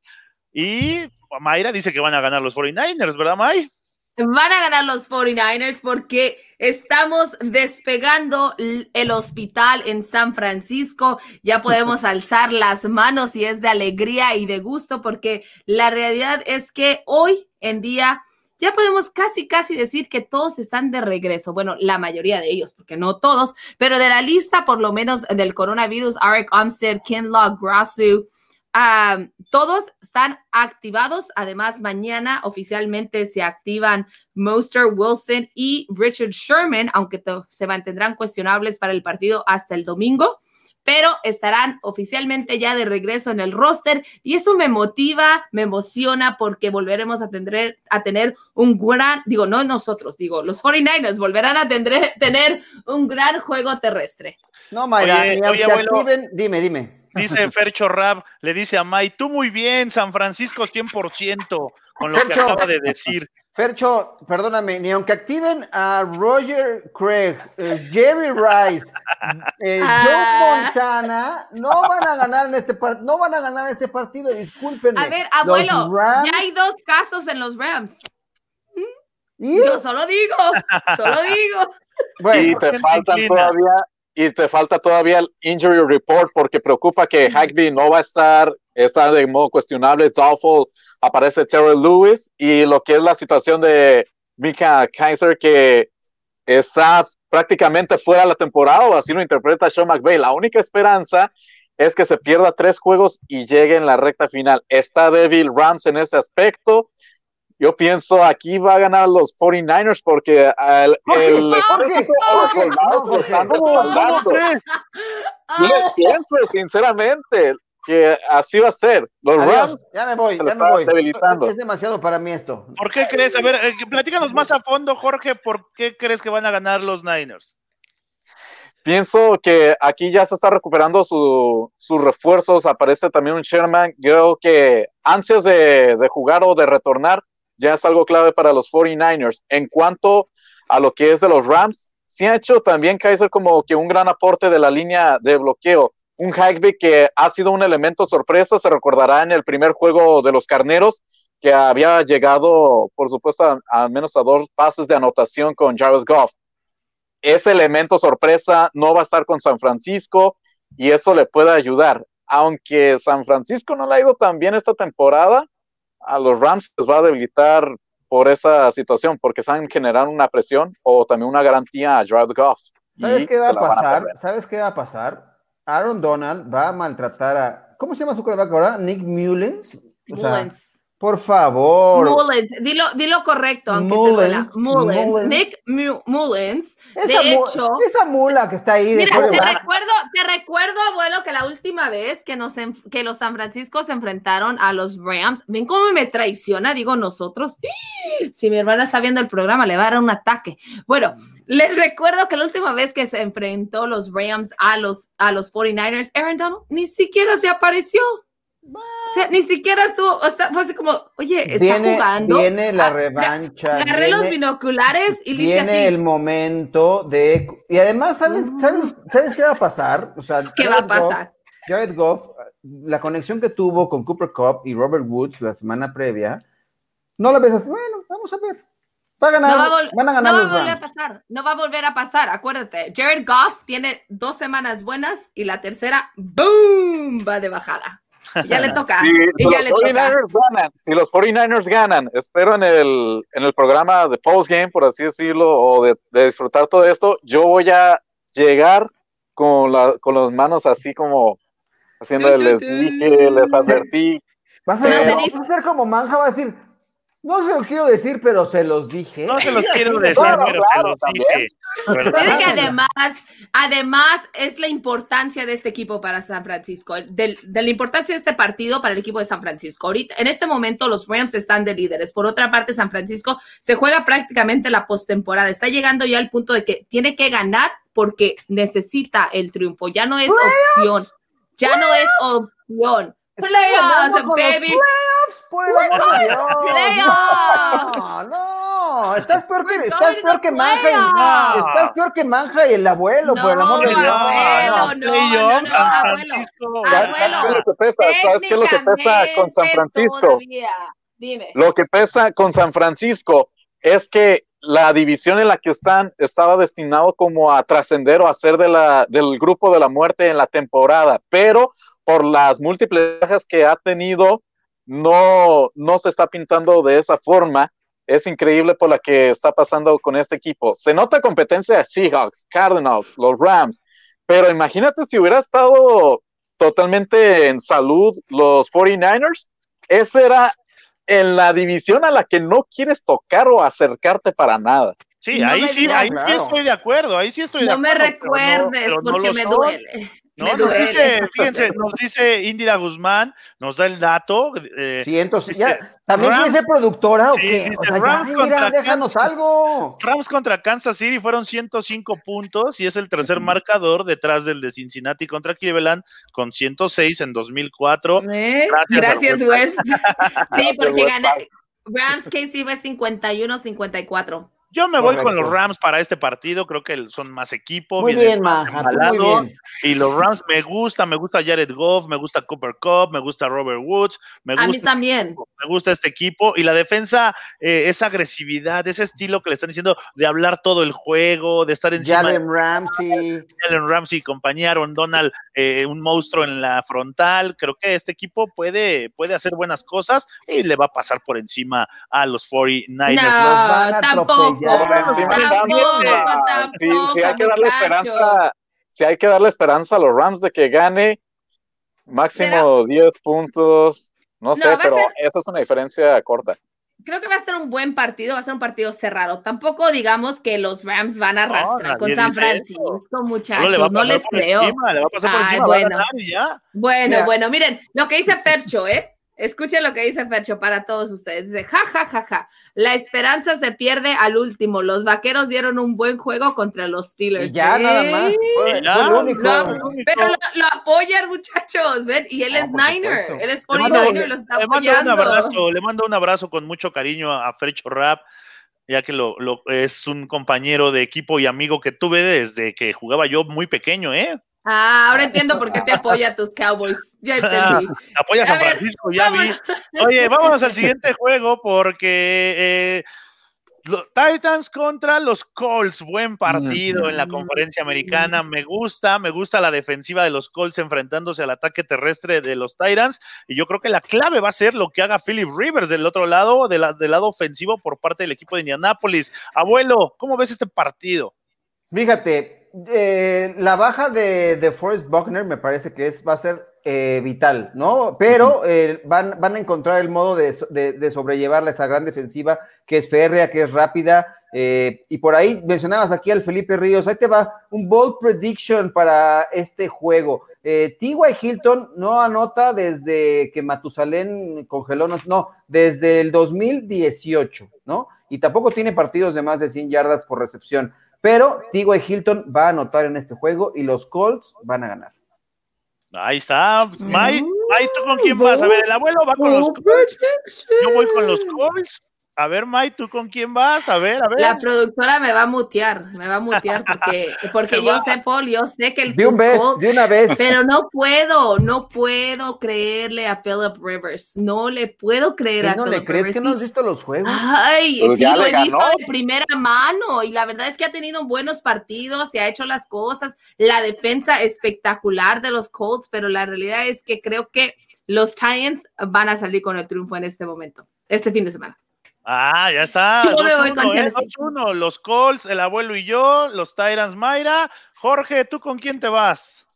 y Mayra dice que van a ganar los 49ers, ¿verdad, May? Van a ganar los 49ers porque estamos despegando el hospital en San Francisco. Ya podemos *laughs* alzar las manos y es de alegría y de gusto porque la realidad es que hoy en día ya podemos casi, casi decir que todos están de regreso. Bueno, la mayoría de ellos, porque no todos, pero de la lista, por lo menos del coronavirus, Arik Armstead, Kinlaw, Grassu, todos están activados. Además, mañana oficialmente se activan Moster, Wilson y Richard Sherman, aunque se mantendrán cuestionables para el partido hasta el domingo pero estarán oficialmente ya de regreso en el roster y eso me motiva, me emociona porque volveremos a tener, a tener un gran, digo, no nosotros, digo, los 49ers volverán a tener, tener un gran juego terrestre. No, Mayra, dime, dime. Dice *laughs* Fercho Rab, le dice a May, tú muy bien, San Francisco 100%, con lo que acaba de decir. Fercho, perdóname, ni aunque activen a Roger Craig, eh, Jerry Rice, eh, Joe ah. Montana, no van a ganar en este partido, no van a ganar este partido, discúlpenme. A ver, abuelo, ya hay dos casos en los Rams. Yo solo digo, solo digo. y te faltan todavía, y te falta todavía el injury report porque preocupa que Hagby no va a estar, está de modo cuestionable, doubtful aparece Terrell Lewis y lo que es la situación de Mika Kaiser que está prácticamente fuera de la temporada, o así lo interpreta Sean McVay. La única esperanza es que se pierda tres juegos y llegue en la recta final. Está débil Rams en ese aspecto. Yo pienso aquí va a ganar los 49ers porque el, el pienso sinceramente, que así va a ser. Los Rams. Ya me voy, ya me voy. Es demasiado para mí esto. ¿Por qué crees? A ver, eh, platícanos más a fondo, Jorge, ¿por qué crees que van a ganar los Niners? Pienso que aquí ya se está recuperando sus refuerzos. Aparece también un Sherman. Creo que ansias de, de jugar o de retornar ya es algo clave para los 49ers. En cuanto a lo que es de los Rams, sí ha hecho también Kaiser como que un gran aporte de la línea de bloqueo un Hagby que ha sido un elemento sorpresa, se recordará en el primer juego de los Carneros, que había llegado, por supuesto, al menos a dos pases de anotación con Jared Goff. Ese elemento sorpresa no va a estar con San Francisco y eso le puede ayudar. Aunque San Francisco no le ha ido tan bien esta temporada, a los Rams les va a debilitar por esa situación, porque saben generar una presión o también una garantía a Jared Goff. ¿Sabes qué va a pasar? ¿Sabes qué va a pasar? Aaron Donald va a maltratar a. ¿Cómo se llama su coreback ahora? Nick Mullens. O sea, Por favor. Mullins, dilo, dilo correcto, aunque Mullins, te duela. Mullins, Nick Mullins. Esa de hecho, esa mula que está ahí. Mira, te recuerdo, te recuerdo, abuelo, que la última vez que, nos, que los San Francisco se enfrentaron a los Rams, ven cómo me traiciona, digo nosotros. Si mi hermana está viendo el programa, le va a dar un ataque. Bueno, les recuerdo que la última vez que se enfrentó los Rams a los, a los 49ers, Aaron Donald ni siquiera se apareció. O sea, ni siquiera estuvo, o sea, fue así como, oye, está jugando. Viene la ah, revancha. Agarré los binoculares y le hice así. Viene el momento de. Y además, ¿sabes, sabes, ¿sabes qué va a pasar? O sea, ¿Qué va a pasar? Jared Goff, la conexión que tuvo con Cooper Cup y Robert Woods la semana previa, no la ves así. Bueno, vamos a ver. Va a ganar, no va a van a ganar no va a volver a pasar, no va a volver a pasar, acuérdate. Jared Goff tiene dos semanas buenas y la tercera, ¡boom! va de bajada. Ya le *laughs* toca. Si, los 49ers ganan, si los 49ers ganan, espero en el, en el programa de postgame, por así decirlo, o de, disfrutar todo esto, yo voy a llegar con, la, con las manos así como haciendo les dije, les advertí. *laughs* Vas a, ser, vas a ser como Manja, va a decir, no se lo quiero decir, pero se los dije. No se los quiero *laughs* decir, pero se los dije. que además, además es la importancia de este equipo para San Francisco, de, la importancia de este partido para el equipo de San Francisco. Ahorita, en este momento los Rams están de líderes. Por otra parte, San Francisco se juega prácticamente la postemporada. Está llegando ya al punto de que tiene que ganar porque necesita el triunfo. Ya no es opción. Ya no es opción. Playoffs, baby. Playoffs, por Playoffs. No, no, estás peor que, estás peor que Manja y, estás peor que Manja y el abuelo, por el amor de Dios. Abuelo, no, no, no, ¿Sabes qué es lo que pesa? ¿Sabes qué es lo que pesa con San Francisco? Dime. Lo que pesa con San Francisco es que la división en la que están estaba destinado como a trascender o a ser de la, del grupo de la muerte en la temporada, pero por las múltiples bajas que ha tenido, no, no se está pintando de esa forma. Es increíble por la que está pasando con este equipo. Se nota competencia de Seahawks, Cardinals, los Rams, pero imagínate si hubiera estado totalmente en salud los 49ers. Ese era en la división a la que no quieres tocar o acercarte para nada. Sí, ahí sí, ahí sí estoy de acuerdo, ahí sí estoy de acuerdo. No me recuerdes porque me duele. No, nos dice, fíjense, nos dice Indira Guzmán, nos da el dato. Eh, ya, ¿También quiere ser productora o qué? Rams, contra déjanos Kansas, algo. Rams contra Kansas City fueron 105 puntos y es el tercer marcador detrás del de Cincinnati contra Cleveland con 106 en 2004. ¿Eh? Gracias, Gracias *laughs* sí, porque gana. Rams KC fue 51-54. Yo me voy con los Rams para este partido, creo que son más equipo. Muy bien, Maja, muy bien. Y los Rams me gusta, me gusta Jared Goff, me gusta Cooper Cup, me gusta Robert Woods, me gusta, A mí también. Me gusta este equipo y la defensa, eh, esa agresividad, ese estilo que le están diciendo de hablar todo el juego, de estar encima. Jalen Ramsey. Jalen Ramsey, compañía, Aaron Donald, eh, un monstruo en la frontal. Creo que este equipo puede, puede hacer buenas cosas y le va a pasar por encima a los 49ers. No, tampoco si, hay que darle esperanza, si hay que darle esperanza a los Rams de que gane máximo 10 puntos, no, sé, pero esa es una diferencia corta. Creo que va a ser un buen partido, va a ser un partido cerrado. Tampoco digamos que los Rams van a arrastrar con San Francisco, muchachos, no, les creo. bueno, bueno, bueno, miren, lo que dice Fercho, ¿eh? Escuchen lo que dice Fercho para todos ustedes. Dice, ja, ja, ja, ja. La esperanza se pierde al último. Los vaqueros dieron un buen juego contra los Steelers. ya, nada más. pero lo, apoyan, muchachos. ¿ven? Y él es Niner. Él es 49 los está le apoyando. un abrazo, le mando un abrazo con mucho cariño a Fercho Rap ya que lo, lo, es un compañero de equipo y amigo que tuve desde que jugaba yo muy pequeño, ¿eh? Ah, ahora entiendo por qué te apoya a tus Cowboys. Ya *laughs* entendí. apoya a San Francisco, ya vi. *laughs* Oye, vámonos al siguiente juego porque eh, Titans contra los Colts. Buen partido en la conferencia americana. Me gusta, me gusta la defensiva de los Colts enfrentándose al ataque terrestre de los Titans. Y yo creo que la clave va a ser lo que haga Philip Rivers del otro lado, del lado ofensivo por parte del equipo de Indianapolis. Abuelo, ¿cómo ves este partido? Fíjate, eh, la baja de, de Forrest Buckner me parece que es, va a ser eh, vital, ¿no? Pero eh, van, van a encontrar el modo de, de, sobrellevar esta gran defensiva que es férrea, que es rápida. Eh, y por ahí mencionabas aquí al Felipe Ríos, ahí te va un bold prediction para este juego. T.Y. Hilton no anota desde que Matusalén congeló, no, desde el 2018, ¿no? Y tampoco tiene partidos de más de 100 yardas por recepción. Pero T.Y. Hilton va a anotar en este juego y los Colts van a ganar. Ahí está. May, ¿tú con quién vas? A ver, el abuelo va con los Colts. Yo voy con los Colts. A ver, May, ¿tú con quién vas? A ver, a ver. La productora me va a mutear, me va a mutear *laughs* porque, porque yo sé, Paul, yo sé que el de, un vez, de una vez. Pero no puedo, no puedo creerle a Philip Rivers. No le puedo creer a no Philip le crees que no has visto los juegos? Ay, sí, lo he visto de primera mano y la verdad es que ha tenido buenos partidos y ha hecho las cosas. La defensa espectacular de los Colts, pero la realidad es que creo que los Giants van a salir con el triunfo en este momento, este fin de semana. Ah, ya está. Yo me voy con ¿eh? Los Colts, el abuelo y yo, los Tyrants Mayra. Jorge, ¿tú con quién te vas?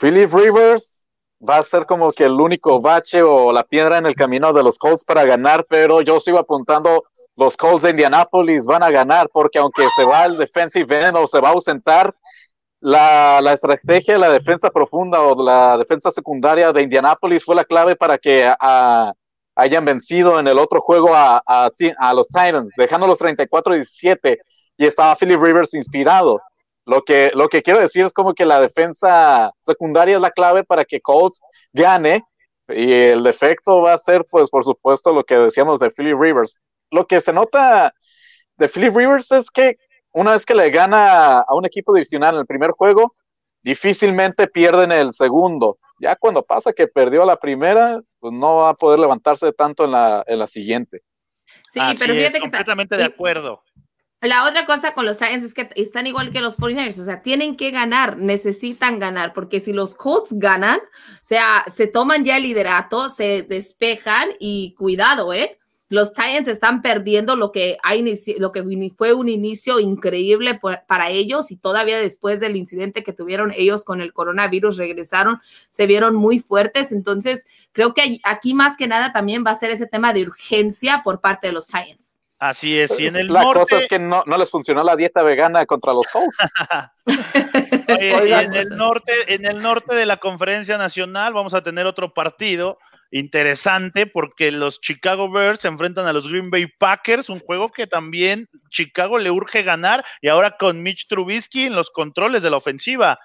Philip Rivers va a ser como que el único bache o la piedra en el camino de los Colts para ganar, pero yo sigo apuntando los Colts de Indianapolis van a ganar porque aunque se va el defensive end o se va a ausentar, la, la, estrategia de la defensa profunda o la defensa secundaria de Indianapolis fue la clave para que a, hayan vencido en el otro juego a, a, los Titans, dejando los 34-17 y estaba Philip Rivers inspirado. Lo que, lo que quiero decir es como que la defensa secundaria es la clave para que Colts gane y el defecto va a ser, pues, por supuesto, lo que decíamos de Philip Rivers. Lo que se nota de Philip Rivers es que una vez que le gana a un equipo divisional en el primer juego, difícilmente pierden el segundo. Ya cuando pasa que perdió la primera, pues no va a poder levantarse tanto en la, en la siguiente. Sí, pero fíjate que completamente de acuerdo. La otra cosa con los Giants es que están igual que los 49ers, o sea, tienen que ganar, necesitan ganar, porque si los Colts ganan, o sea, se toman ya el liderato, se despejan y cuidado, ¿eh? Los Titans están perdiendo lo que, lo que fue un inicio increíble para ellos y todavía después del incidente que tuvieron ellos con el coronavirus regresaron, se vieron muy fuertes. Entonces, creo que aquí más que nada también va a ser ese tema de urgencia por parte de los Giants. Así es, y en el la cosa es que no, les funcionó la dieta vegana contra los Colts. *laughs* en el norte, en el norte de la conferencia nacional vamos a tener otro partido interesante porque los Chicago Bears se enfrentan a los Green Bay Packers, un juego que también Chicago le urge ganar y ahora con Mitch Trubisky en los controles de la ofensiva.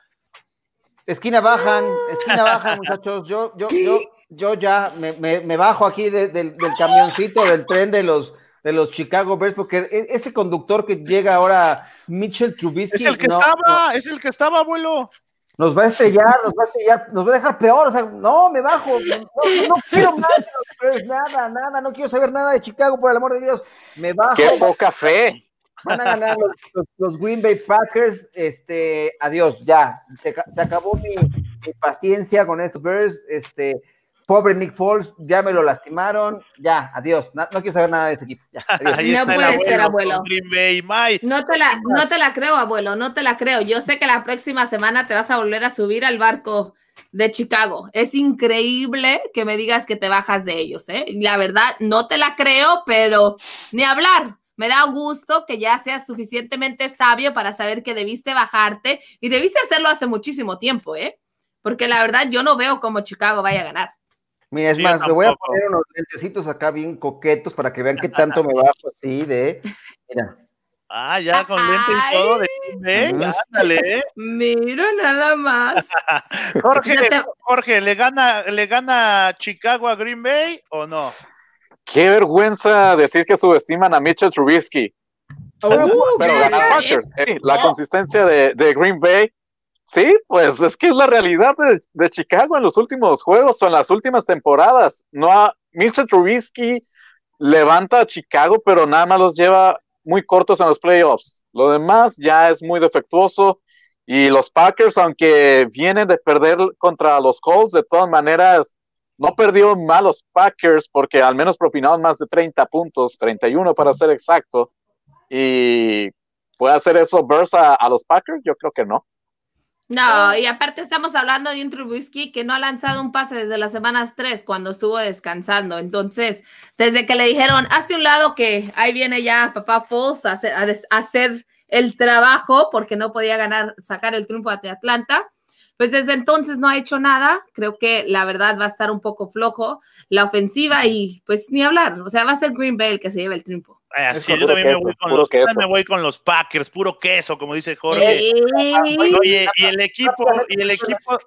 Esquina bajan, esquina bajan, muchachos. Yo, yo, yo, yo ya me, bajo aquí del camioncito del tren de los de los Chicago Bears, porque e, ese conductor que llega ahora, Mitchell Trubisky. Es el que estaba, es el que estaba, abuelo nos va a estrellar, nos va a estrellar, nos va a dejar peor, o sea, no, me bajo, no, quiero más, nada, nada, no quiero saber nada de Chicago, por el amor de Dios, me bajo. Qué poca fe. Van a ganar los, Green Bay Packers, este, adiós, ya, se, acabó mi, mi, paciencia con estos Bears, este, Pobre Nick Foles, ya me lo lastimaron, ya, adiós, no, quiero saber nada de este equipo. *laughs* no puede ser, abuelo. No te, la, no te la creo, abuelo, no te la creo. Yo sé que la próxima semana te vas a volver a subir al barco de Chicago. Es increíble que me digas que te bajas de ellos, ¿eh? La verdad, no te la creo, pero ni hablar. Me da gusto que ya seas suficientemente sabio para saber que debiste bajarte y debiste hacerlo hace muchísimo tiempo, ¿eh? Porque la verdad yo no veo cómo Chicago vaya a ganar. Mira, es más, me voy a poner unos lentecitos acá bien coquetos para que vean qué tanto me bajo así de. Mira. Ah, ya con lente y todo de Venga, ándale. *laughs* Mira nada más. *laughs* Jorge, Jorge, ¿le gana, ¿le gana Chicago a Green Bay o no? Qué vergüenza decir que subestiman a Mitchell Trubisky. pero uh, gana Packers. la consistencia de, de Green Bay Sí, pues es que es la realidad de, Chicago en los últimos juegos o en las últimas temporadas. No ha, Mr. Trubisky levanta a Chicago, pero nada más los lleva muy cortos en los playoffs. Lo demás ya es muy defectuoso. Y los Packers, aunque vienen de perder contra los Colts, de todas maneras, no perdió mal los Packers porque al menos propinaron más de 30 puntos, 31 para ser exacto. Y puede hacer eso Versa a los Packers, yo creo que no. No, y aparte estamos hablando de un Trubisky que no ha lanzado un pase desde las semanas 3 cuando estuvo descansando. Entonces, desde que le dijeron, hazte un lado que ahí viene ya papá Foles a hacer, el trabajo porque no podía ganar, sacar el triunfo ante Atlanta. Pues desde entonces no ha hecho nada. Creo que la verdad va a estar un poco flojo la ofensiva y pues ni hablar. O sea, va a ser Green Bay el que se lleve el triunfo. Así yo también me voy, con los, me voy con los Packers, puro queso, como dice Jorge. Oye, y el equipo, y el equipo.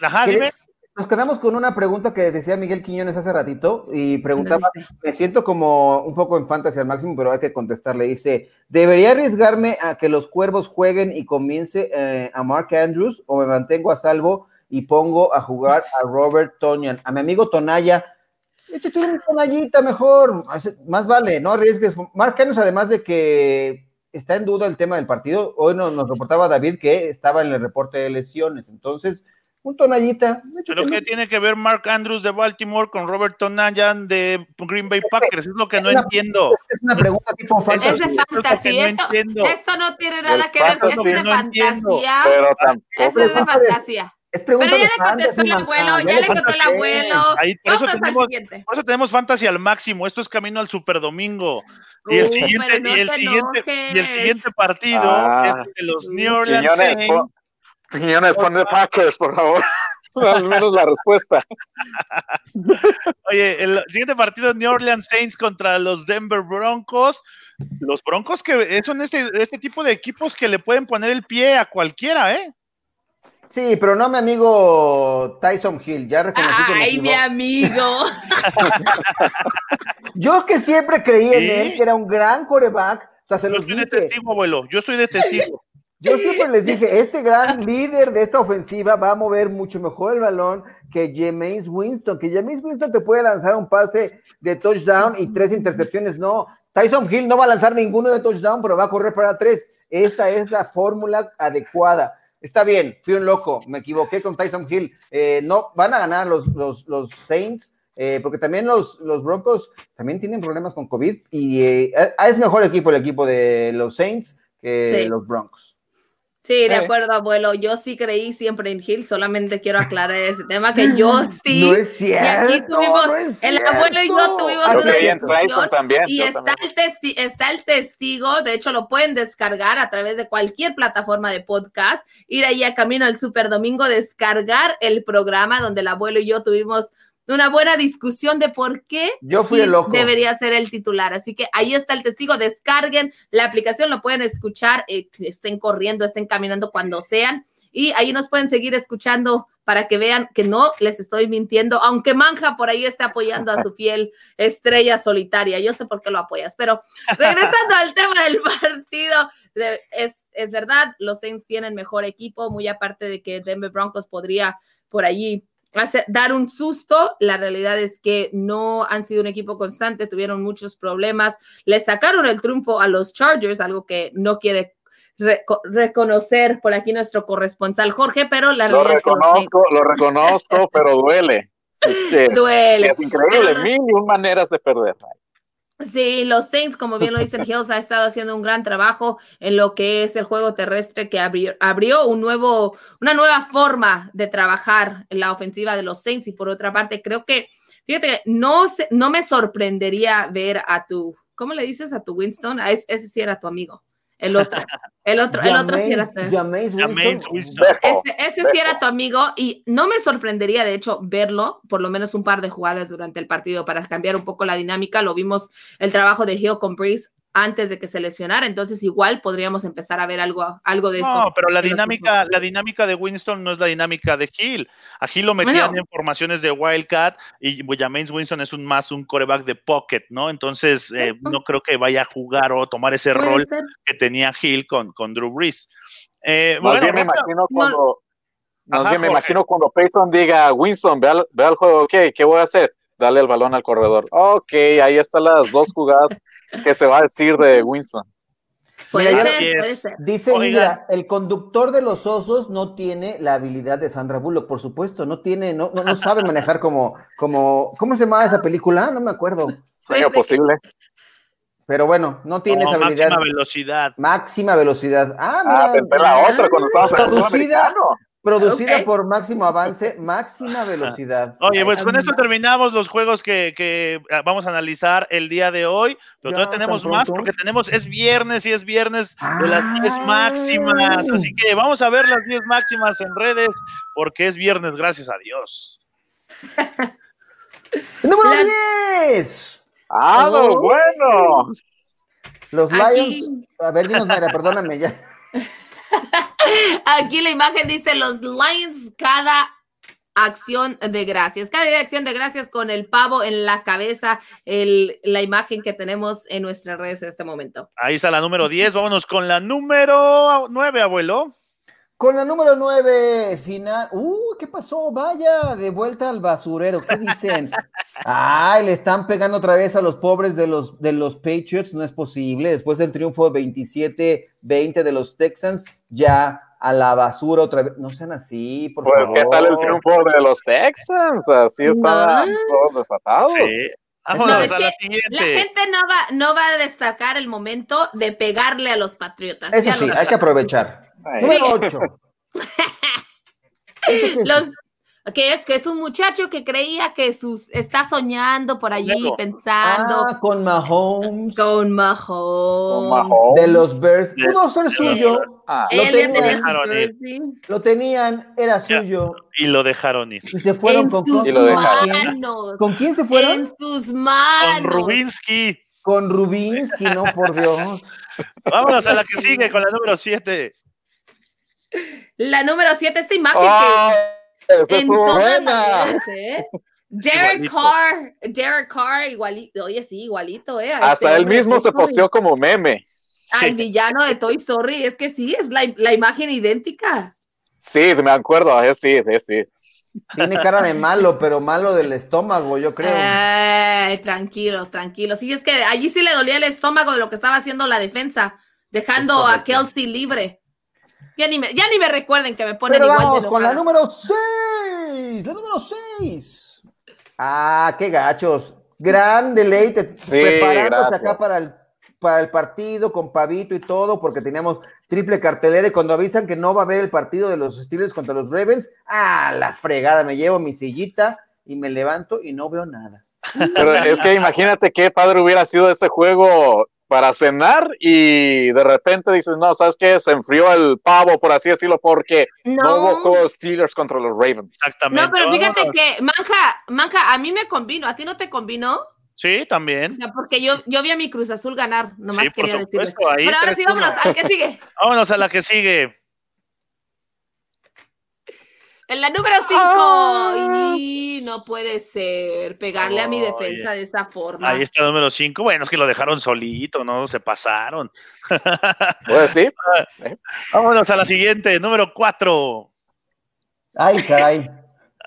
Ajá, dime. Nos quedamos con una pregunta que decía Miguel Quiñones hace ratito y preguntaba, me siento como un poco en fantasy al máximo, pero hay que contestarle. Dice, ¿debería arriesgarme a que los cuervos jueguen y comience eh, a Mark Andrews o me mantengo a salvo y pongo a jugar a Robert Tonian? A mi amigo Tonaya, échate una tonallita mejor, más vale, no arriesgues. Mark además de que está en duda el tema del partido, hoy nos, nos reportaba David que estaba en el reporte de lesiones, entonces, un tonallita. Pero ¿qué tiene que ver Mark Andrews de Baltimore con Robert Tonayan de Green Bay Packers? Es lo que no entiendo. Es una pregunta tipo *laughs* fantasy. Es de fantasy. esto, no tiene nada que ver, es de fantasía. Eso es de fantasía. Pero ya le contestó el abuelo, ya le contestó el abuelo. por, eso tenemos, por, eso tenemos, fantasy al máximo. Esto es camino al Super Domingo. Y el siguiente, y el siguiente, y el siguiente partido ah, es de los New Orleans Saints. Piñones, pon de Packers, por favor. *laughs* Al menos la respuesta. Oye, el siguiente partido es New Orleans Saints contra los Denver Broncos. Los Broncos que son este, este tipo de equipos que le pueden poner el pie a cualquiera, ¿eh? Sí, pero no mi amigo Tyson Hill, ya reconocí Ay, mi amigo. *laughs* Yo que siempre creí en él, que era un gran coreback. O sea, se Yo estoy de testigo, abuelo. Yo estoy de testigo. *laughs* Yo siempre les dije, este gran líder de esta ofensiva va a mover mucho mejor el balón que James Winston, que James Winston te puede lanzar un pase de touchdown y tres intercepciones. No, Tyson Hill no va a lanzar ninguno de touchdown, pero va a correr para tres. Esa es la fórmula adecuada está bien, fui un loco, me equivoqué con Tyson Hill. Eh, no, van a ganar los, los, Saints, eh, porque también los, los, Broncos también tienen problemas con COVID y eh, es mejor equipo el equipo de los Saints que los Broncos. Sí, de acuerdo, abuelo. Yo sí creí siempre en Hill, solamente quiero aclarar ese tema que *laughs* yo sí. No es cierto. Y aquí tuvimos, el abuelo y yo tuvimos una discusión. También, y está el, está el testigo, de hecho lo pueden descargar a través de cualquier plataforma de podcast, ir ahí a Camino al Super Domingo, descargar el programa donde el abuelo y yo tuvimos una buena discusión de por qué Yo fui debería ser el titular. Así que ahí está el testigo. Descarguen la aplicación, lo pueden escuchar, eh, estén corriendo, estén caminando cuando sean. Y ahí nos pueden seguir escuchando para que vean que no les estoy mintiendo, aunque Manja por ahí está apoyando a su *laughs* fiel estrella solitaria. Yo sé por qué lo apoyas, pero regresando al tema del partido, es, es verdad, los Saints tienen mejor equipo, muy aparte de que Denver Broncos podría por allí dar un susto. La realidad es que no han sido un equipo constante, tuvieron muchos problemas. Le sacaron el triunfo a los Chargers, algo que no quiere reconocer por aquí nuestro corresponsal Jorge, pero la realidad es que lo reconozco, pero duele. *laughs* duele. Es increíble, mil maneras de perder. Sí, los Saints, como bien lo dicen Hills, ha estado haciendo un gran trabajo en lo que es el juego terrestre que abrió, abrió, un nuevo, una nueva forma de trabajar en la ofensiva de los Saints. Y por otra parte, creo que, fíjate, no, no me sorprendería ver a tu, ¿cómo le dices a tu Winston? A ese, ese sí era tu amigo. El otro. El otro, el otro sí era tu, ese, ese, sí era tu amigo y no me sorprendería, de hecho, verlo por lo menos un par de jugadas durante el partido para cambiar un poco la dinámica. Lo vimos el trabajo de Hill con Breeze antes de que se lesionara, entonces igual podríamos empezar a ver algo, algo de eso. No, pero la dinámica, la dinámica de Winston no es la dinámica de Hill. A Hill lo metían en formaciones de Wildcat y James Winston es un más un coreback de pocket, ¿no? Entonces eh, no creo que vaya a jugar o tomar ese rol que tenía Hill con, con Drew Brees. Eh, bien me imagino cuando, me imagino cuando Peyton diga Winston, ve al, ve al juego, ok, ¿qué voy a hacer? Dale el balón al corredor. Ok, ahí están las dos jugadas ¿Qué se va a decir de Winston? Puede ser, puede ser. Dice Indra, el conductor de los osos no tiene la habilidad de Sandra Bullock, por supuesto, no tiene, no, no, sabe manejar como, como, ¿cómo se llama esa película? No me acuerdo. Sueño posible. Pero bueno, no tiene esa habilidad. Máxima velocidad. Máxima velocidad. Ah, Ah, mira. pensé la otra cuando el fútbol Producida, por máximo avance, máxima velocidad. Oye, pues con esto terminamos los juegos que, que, ah, vamos a analizar el día de hoy, pero Ya, todavía tenemos ¿tan más porque tenemos, es viernes y es viernes de las 10 Ah. máximas, así que vamos a ver las 10 máximas en redes porque es viernes, gracias a Dios. *laughs* Número La- 10. Ah, no, Oh. bueno. Los Aquí. Lions. A ver, dinos, Mayra, perdóname ya. *laughs* *laughs* Aquí la imagen dice los Lions cada acción de gracias. Cada día de acción de gracias con el pavo en la cabeza, el, la imagen que tenemos en nuestras redes en este momento. Ahí está la número 10, vámonos con la número 9, abuelo. Con la número 9, final. Uh, ¿qué pasó? Vaya, de vuelta al basurero. ¿Qué dicen? Ay, le están pegando otra vez a los pobres de los, de los Patriots. No es posible. Después del triunfo 27-20 de los Texans, ya a la basura otra vez. No sean así, por Pues, favor. ¿qué tal el triunfo de los Texans? Así estaban No. todos desatados. Sí. No, es a que la La gente no va, no va a destacar el momento de pegarle a los patriotas. Eso Ya sí, lo hay que aprovechar. Número 8. *laughs* Los, que es que es un muchacho que creía que sus está soñando por allí pensando Ah, con Mahomes con Mahomes. con Mahomes. de los Bears. Pudo ser suyo. Ah, Lo tenían. Lo tenían, era suyo. Y lo dejaron ir. Y se fueron en con, sus dejaron. manos. ¿Con quién se fueron? En sus Con manos. Rubinsky. Con Rubinsky, no por Dios. *laughs* Vámonos a la que sigue con la número 7. La número 7, esta imagen que en todas buena. las redes, ¿eh? *laughs* Derek. Carr, Derek Carr, igualito, oye, sí, igualito, ¿eh? A este Hasta él hombre de mismo se posteó como meme. Al villano de Toy Story, es que sí, es la, la imagen idéntica. Sí, me acuerdo, eh, sí, sí, sí. Tiene cara de malo, pero malo del estómago, yo creo. Ay, tranquilo, tranquilo. Sí, es que allí sí le dolía el estómago de lo que estaba haciendo la defensa, dejando Es a. Kelsey libre. Ya ni, me, ya ni me recuerden que me ponen Pero igual vamos de con la número 6. La número 6. Ah, qué gachos. Gran deleite. Sí, preparándose gracias. acá para el, para el partido con Pavito y todo, porque teníamos triple cartelera y cuando avisan que no va a haber el partido de los Steelers contra los Ravens, ah, la fregada, me llevo mi sillita y me levanto y no veo nada. Pero es que imagínate qué padre hubiera sido ese juego para cenar y de repente dices, no, ¿sabes qué? Se enfrió el pavo, por así decirlo, porque no, hubo juego Steelers contra los Ravens. Exactamente. no, pero fíjate que, Manja, Manja, a mí me convino, ¿a ti no te convino? Sí, O también. sea, porque yo, yo vi a mi Cruz Azul ganar, nomás Sí, quería ahí Pero ahora sí, 3-1. vámonos, al que sigue. *laughs* Vámonos a la que sigue. En la número 5. Ah. Y no puede ser pegarle a mi defensa de esa forma. Ahí está el número 5. Bueno, es que lo dejaron solito, ¿no? Se pasaron. *laughs* Pues sí, *laughs* Vámonos a la siguiente, número 4. Ay, caray.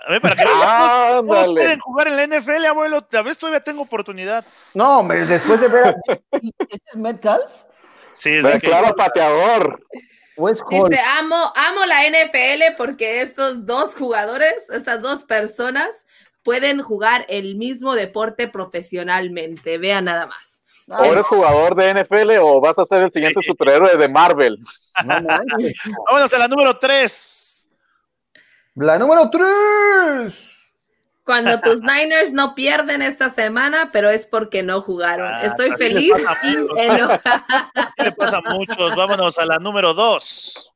A ver, para que veas, todos- pueden jugar en la NFL, abuelo. A veces todavía tengo oportunidad. No, hombre, después de ver a... *laughs* ¿Este es Metcalf? Sí, es de que- Declaro pateador. Dice, amo, amo la NFL porque estos dos jugadores, estas dos personas, pueden jugar el mismo deporte profesionalmente. Vean nada más. O eres jugador de NFL o vas a ser el siguiente Sí. superhéroe de Marvel. No. *laughs* Vámonos a la número 3. La número 3. Cuando *laughs* tus Niners no pierden esta semana, pero es porque no jugaron. Ah, Estoy feliz y muchos. *laughs* enojada. ¿Qué le pasa a muchos? Vámonos a la número 2.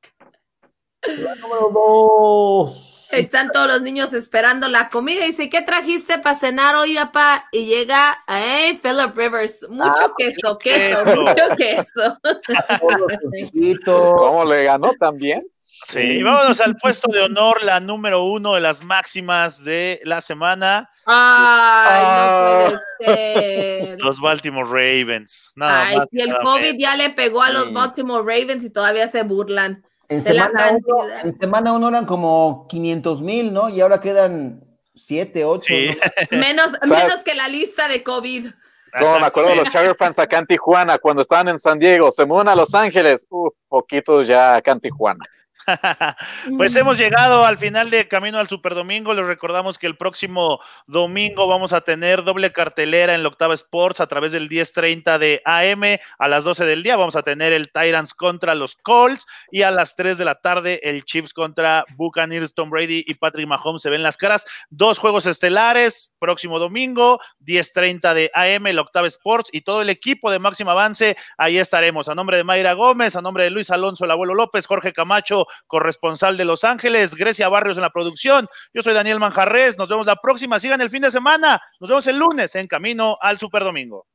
La número 2. Están todos los niños esperando la comida y dice, ¿qué trajiste para cenar hoy, papá? Y llega, eh, Philip Rivers, mucho Ah, queso, queso, queso. mucho queso. *laughs* Pues, ¿Cómo le ganó también? Sí, vámonos al puesto de honor, la número uno de las máximas de la semana, Ay, Ah. no puede *laughs* ser. los Baltimore Ravens. Nada Ay, más, si el COVID ya le pegó a los Sí. Baltimore Ravens y todavía se burlan. En de la semana, uno, cantidad. en semana uno eran como 500 mil, ¿no? Y ahora quedan 7, 8. Sí. *laughs* Menos, ¿Sabes? menos que la lista de COVID. No, me acuerdo de los Charger fans acá en Tijuana cuando estaban en San Diego, se mudan a Los Ángeles, uh, poquitos ya acá en Tijuana. *laughs* pues hemos llegado al final de Camino al Superdomingo. Les recordamos que el próximo domingo vamos a tener doble cartelera en la Octava Sports a través del 10:30 de AM. A las 12 del día vamos a tener el Tyrants contra los Colts y a las 3 de la tarde el Chiefs contra Buccaneers. Tom Brady y Patrick Mahomes se ven las caras. Dos juegos estelares, próximo domingo, 10:30 de AM, el Octava Sports y todo el equipo de Máximo Avance. Ahí estaremos. A nombre de Mayra Gómez, a nombre de Luis Alonso, el abuelo López, Jorge Camacho, corresponsal de Los Ángeles, Grecia Barrios en la producción. Yo soy Daniel Manjarres, nos vemos la próxima, sigan el fin de semana, nos vemos el lunes en Camino al Superdomingo.